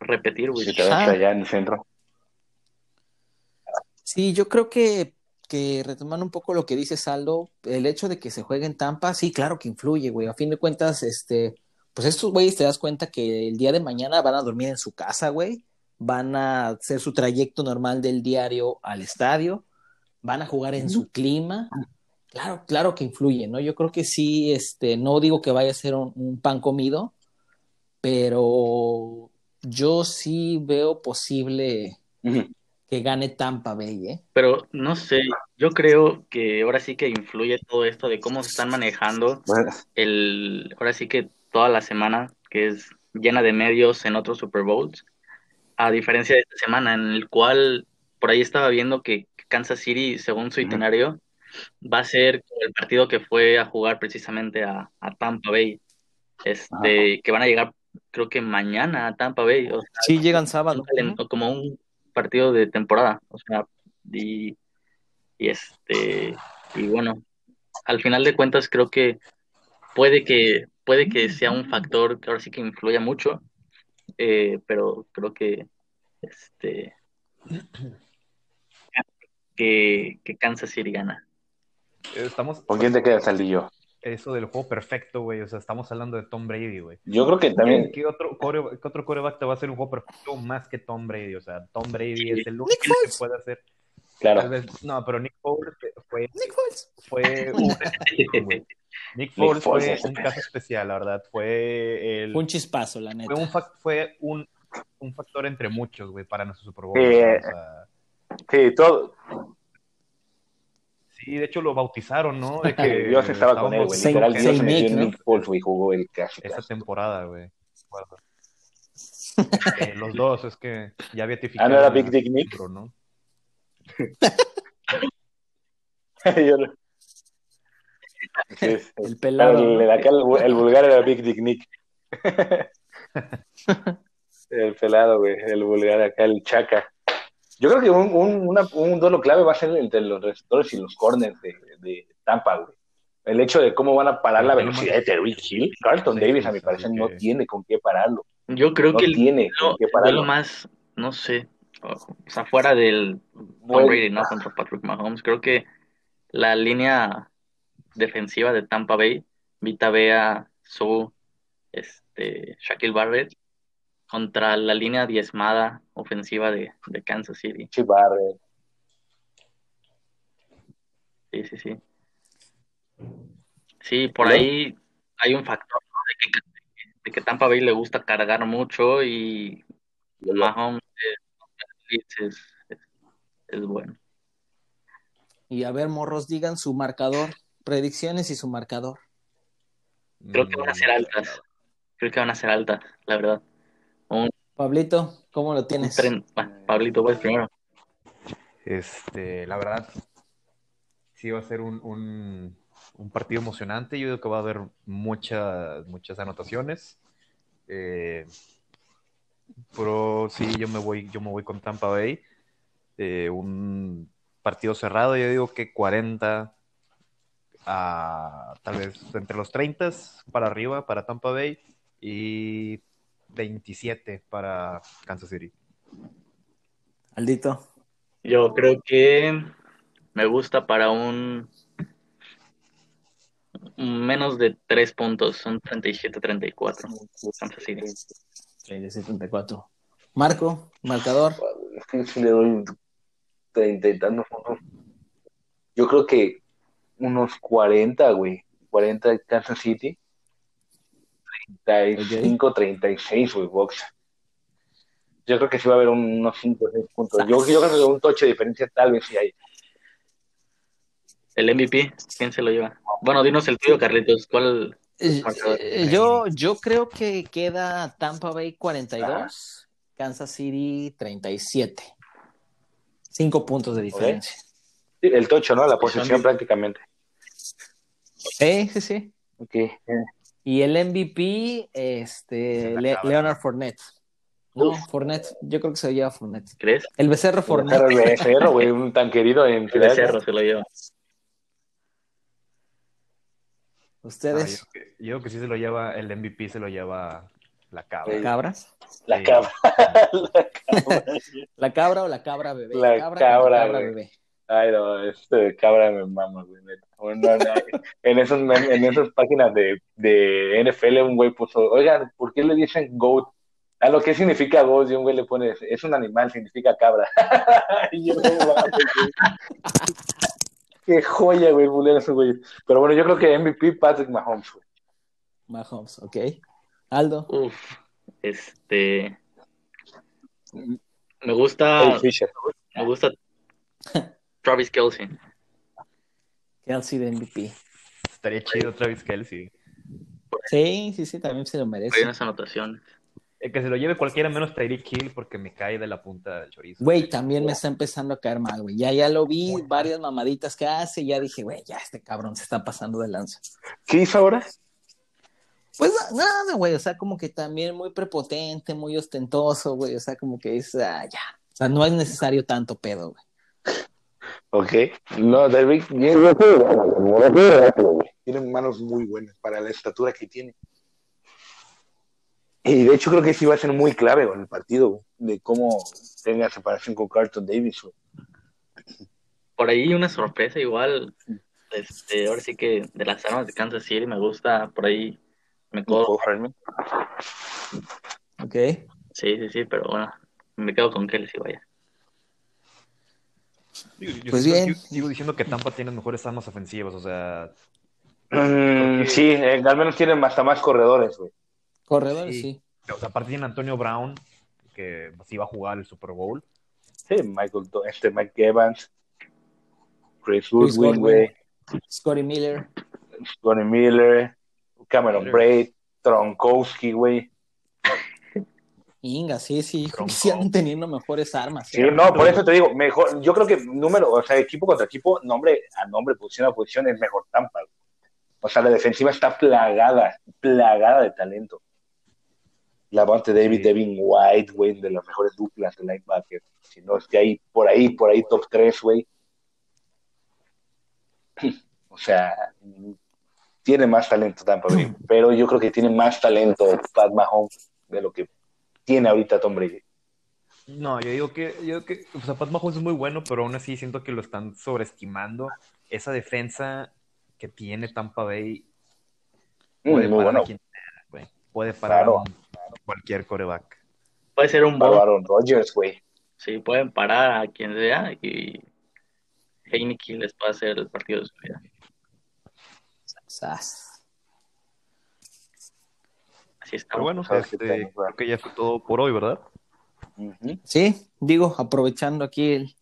repetir, güey. Si allá en el centro. sí, yo creo que, que retomando un poco lo que dice Saldo, el hecho de que se juegue en Tampa, sí, claro que influye, güey. A fin de cuentas, este, pues estos güeyes te das cuenta que el día de mañana van a dormir en su casa, güey. Van a hacer su trayecto normal del diario al estadio. van a jugar en su clima. Claro, claro que influye, ¿no? Yo creo que sí, este, no digo que vaya a ser un, un pan comido, pero yo sí veo posible que gane Tampa Bay, ¿eh? Pero no sé, yo creo que ahora sí que influye todo esto de cómo se están manejando Bueno, el, ahora sí que toda la semana, que es llena de medios en otros Super Bowls, a diferencia de esta semana, en el cual por ahí estaba viendo que Kansas City, según su itinerario, va a ser el partido que fue a jugar precisamente a, a Tampa Bay, este, que van a llegar creo que mañana a Tampa Bay, o sea, Sí, llegan sábado. como un partido de temporada, o sea, y, y este, y bueno, al final de cuentas creo que puede que puede que sea un factor que ahora sí que influya mucho, eh, pero creo que este que, que Kansas City gana. Estamos, ¿Con quién te quedas, Saldillo? eso del juego perfecto, güey. O sea, estamos hablando de Tom Brady, güey. Yo creo que también. ¿Qué, otro, core- qué otro coreback te va a hacer un juego perfecto más que Tom Brady? O sea, Tom Brady es el único que puede hacer. Tal Claro. vez, no, pero Nick Foles fue, Nick Foles. fue un, güey. Nick Foles Foles fue es un caso especial, la verdad. Fue el Fue un chispazo, la neta. fue un, fac- fue un, un factor entre muchos, güey, para nuestro Super Bowl. Sí, o sea, Sí, todo. Sí, de hecho lo bautizaron, ¿no? De que Dios estaba con él, güey. Literal, Dios se metió Nick, en. Nick Foles, güey, jugó el casi. esa temporada, güey. Eh, los dos, es que ya había Ah, ¿no era Big Dick Nick? ¿no? Yo lo- Sí, es- El pelado. el, el, el vulgar era Big Dick Nick. el pelado, güey. El vulgar acá, el chaca. Yo creo que un, un, una- un duelo clave va a ser entre los receptores y los corners de, de Tampa, güey. El hecho de cómo van a parar la velocidad de Terry Hill. Carlton Sí, Davis, a mi parecer, no tiene con qué pararlo. Yo creo No que el tiene duelo, con qué pararlo. más, no sé, o sea, fuera del Tom Bueno. Brady, ¿no? Contra Patrick Mahomes, creo que la línea defensiva de Tampa Bay, Vita Vea, Su, este, Shaquille Barrett, contra la línea diezmada ofensiva de, de Kansas City. Chip Barrett. Sí, sí, sí. Sí, por ahí hay un factor, ¿no? De que, de que Tampa Bay le gusta cargar mucho y Mahomes es, es, es bueno. Y a ver, morros, digan su marcador. Predicciones y su marcador. Creo que van a ser altas. Creo que van a ser altas, la verdad. Pablito, ¿cómo lo tienes? tren. bueno, Pablito, pues primero. Este, la verdad, sí va a ser un, un, un partido emocionante. Yo creo que va a haber muchas, muchas anotaciones. Eh, pero sí, yo me voy, yo me voy con Tampa Bay. Eh, un partido cerrado, yo digo que 40 a tal vez entre los 30 para arriba para Tampa Bay y 27 para Kansas City. Aldito. Yo creo que me gusta para un menos de tres puntos, son 37-34. Kansas City. 74. Marco, marcador. Es que si le doy treinta y tantos puntos. Yo creo que unos 40, güey. 40 de Kansas City. 35, 36, güey, box. Yo creo que sí va a haber un- unos 5 o 6 puntos. Yo, yo creo que un toche de diferencia tal vez sí hay. El MVP, ¿quién se lo lleva? Bueno, dinos el tuyo, Carlitos. ¿Cuál? Eh, eh, yo, yo creo que queda Tampa Bay 42, Kansas City 37. Cinco puntos de diferencia. Sí, El tocho, ¿no? La posición prácticamente. Sí, sí, sí. Ok. Y el MVP, este, Le- cabra. Leonard Fournette. No, Uf. Fournette, yo creo que se lo lleva Fournette. ¿Crees? El becerro Fournette. El becerro, güey, un tan querido en El Filadelfia. Cerro se lo lleva. Ah, Ustedes, yo, creo que- yo creo que sí se lo lleva, el MVP se lo lleva la cabra. La cabra. La cabra. ¿La cabra o la cabra bebé? La cabra, cabra, güey. bebé. Ay, no, este cabra me mama, güey. no, en, esos, en esas páginas de, de NFL, un güey puso, oigan, ¿por qué le dicen goat? A lo que significa goat, y un güey le pone, es un animal, significa cabra. Y yo. Qué joya, güey, bulear ese güey. Pero bueno, yo creo que MVP Patrick Mahomes, güey. Mahomes, ok. Aldo. Uf, este. Me gusta. Hey, Fisher. Me gusta Travis Kelsey. Kelsey de MVP. Estaría chido Travis Kelsey. Sí, sí, sí, también se lo Hay merece. unas anotaciones. Eh, que se lo lleve cualquiera menos Tyreek Hill porque me cae de la punta del chorizo. Güey, también me está empezando a caer mal, güey. Ya, ya lo vi, varias mamaditas que hace, y ya dije, güey, ya este cabrón se está pasando de lanza. ¿Qué hizo ahora? Pues nada, güey, o sea, como que también muy prepotente, muy ostentoso, güey, o sea, como que es, ah, ya. O sea, no es necesario tanto pedo, güey. Ok. No, Derrick bien. Tiene manos muy buenas para la estatura que tiene. Y de hecho creo que sí va a ser muy clave en el partido, güey, de cómo tenga separación con Carlton Davis. Por ahí una sorpresa igual. Este, ahora sí que de las armas de Kansas City me gusta por ahí. Me Hartman. Ok. sí, sí, sí, pero bueno, me quedo con Kelsey, vaya. Digo, yo Pues sigo- bien. Sigo, diciendo que Tampa tiene mejores armas ofensivas, o sea, Mm, Porque- sí, eh, al menos tienen hasta más corredores, güey. Corredores, Sí. sí. o sea, aparte tiene Antonio Brown, que sí va a jugar el Super Bowl. Sí, Michael, este Mike Evans, Chris Goodwin, güey, Scotty Miller. Scotty Miller, Cameron Miller. Braid, Tronkowski, güey. Inga, sí, sí, andan teniendo mejores armas. Sí, no, por eso te digo, mejor, yo creo que número, o sea, equipo contra equipo, nombre a nombre, posición a posición, es mejor Tampa. O sea, la defensiva está plagada, plagada de talento. Lavante David, Sí. Devin White, güey, de las mejores duplas de linebacker. Si no es que ahí, por ahí, por ahí, top 3, güey. O sea, tiene más talento Tampa Bay, pero yo creo que tiene más talento Pat Mahomes de lo que tiene ahorita Tom Brady. No, yo digo que, yo digo que o sea, Pat Mahomes es muy bueno, pero aún así siento que lo están sobreestimando. Esa defensa que tiene Tampa Bay Mm, puede muy parar bueno. a quien sea, güey. Puede parar Claro. a un- cualquier coreback. Puede ser un Aaron Rodgers, güey. sí, pueden parar a quien sea y Heineke les puede hacer el partido de su vida. Sas. Así está. Pero bueno, este, tenemos, creo que ya fue todo por hoy, ¿verdad? Sí, digo, aprovechando aquí el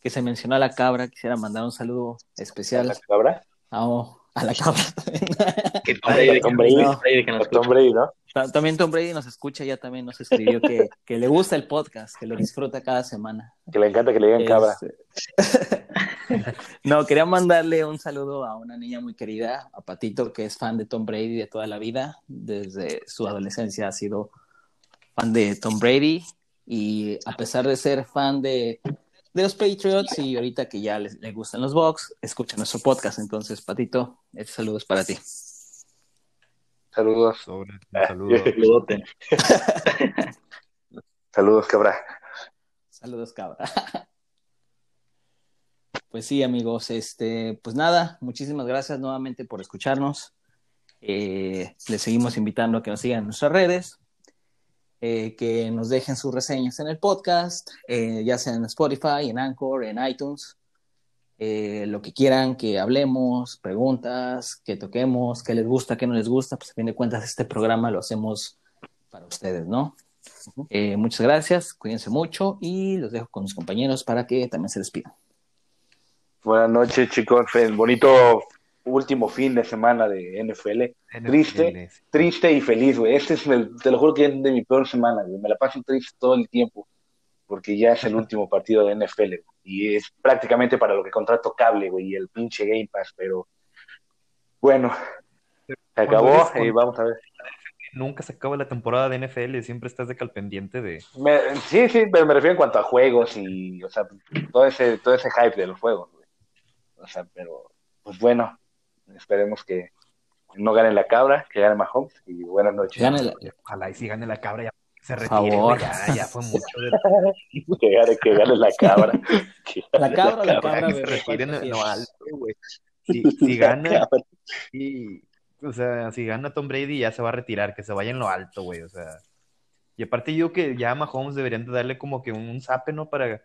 que se mencionó a la cabra, quisiera mandar un saludo especial ¿La cabra? a, a la cabra. Que Tom Brady, Tom Brady. Tom Brady que nos A Tom. Brady, ¿no? Ta- También Tom Brady nos escucha, ya también nos escribió que, que le gusta el podcast, que lo disfruta cada semana. Que le encanta que le digan cabra. No, quería mandarle un saludo a una niña muy querida, a Patito, que es fan de Tom Brady de toda la vida. Desde su adolescencia ha sido fan de Tom Brady. Y a pesar de ser fan de, de los Patriots y ahorita que ya les, le gustan los Bucks, escucha nuestro podcast. Entonces, Patito, este saludo es para ti. Saludos. Sobre, un saludo. Saludote. Saludos, cabra. Saludos, cabra. Pues sí, amigos, este, pues nada, muchísimas gracias nuevamente por escucharnos. Eh, les seguimos invitando a que nos sigan en nuestras redes, eh, que nos dejen sus reseñas en el podcast, eh, ya sea en Spotify, en Anchor, en iTunes, eh, lo que quieran que hablemos, preguntas, que toquemos, que les gusta, que no les gusta, pues a fin de cuentas este programa lo hacemos para ustedes, ¿no? Muchas gracias, cuídense mucho y los dejo con mis compañeros para que también se despidan. Buenas noches, chicos. Bonito último fin de semana de NFL. Triste. Triste y feliz, güey. Este es, el- te lo juro que es de mi peor semana, güey. Me la paso triste todo el tiempo porque ya es el último partido de NFL güey. y es prácticamente para lo que contrato cable, güey, y el pinche Game Pass, pero bueno, se acabó y vamos a ver. Nunca se acaba la temporada de NFL, siempre estás de que al pendiente de... Me- sí, sí, pero me refiero en cuanto a juegos y, o sea, todo ese, todo ese hype de los juegos, güey. O sea, pero, pues bueno, esperemos que no gane la cabra, que gane Mahomes y buenas noches. Gane la- Ojalá y si gane la cabra ya se retire, ya, ya fue mucho de Que gane, que gane la cabra. Que La cabra la cabra. cabra, que se retire en ¿cuál lo alto, güey. Si, si gana, y, o sea, si gana Tom Brady ya se va a retirar, que se vaya en lo alto, güey, o sea. Y aparte yo que ya a Mahomes deberían de darle como que un, un zape, ¿no? Para,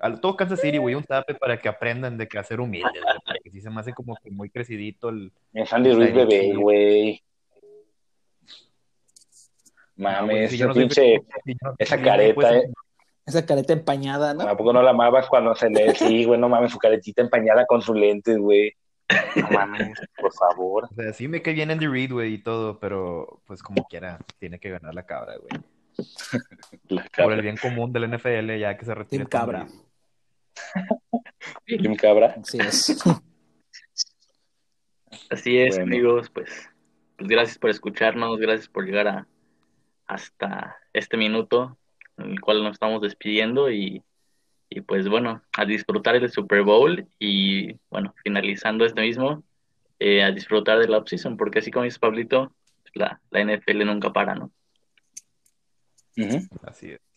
A todo Kansas City, güey, un tape para que aprendan de que hacer humildes, güey, porque sí se me hace como que muy crecidito el... Es Andy Ruiz bebé, güey. Mames, ese no no esa güey, careta, pues, eh. Esa careta empañada, ¿no? ¿A poco no la amabas cuando se le sí, güey? No mames, su caretita empañada con sus lentes, güey. No mames, por favor. O sea, sí me cae bien Andy Reid, güey, y todo, pero pues como quiera, tiene que ganar la cabra, güey. La Por el bien común del NFL, ya que se retire. Team Cabra. Team Cabra. Así es. Así es, Bueno. amigos, pues, pues gracias por escucharnos, gracias por llegar a hasta este minuto en el cual nos estamos despidiendo y, y pues bueno, a disfrutar del Super Bowl y bueno, finalizando este mismo, eh, a disfrutar del offseason, porque así como dice Pablito, la, la NFL nunca para, ¿no? Ujú. Así es.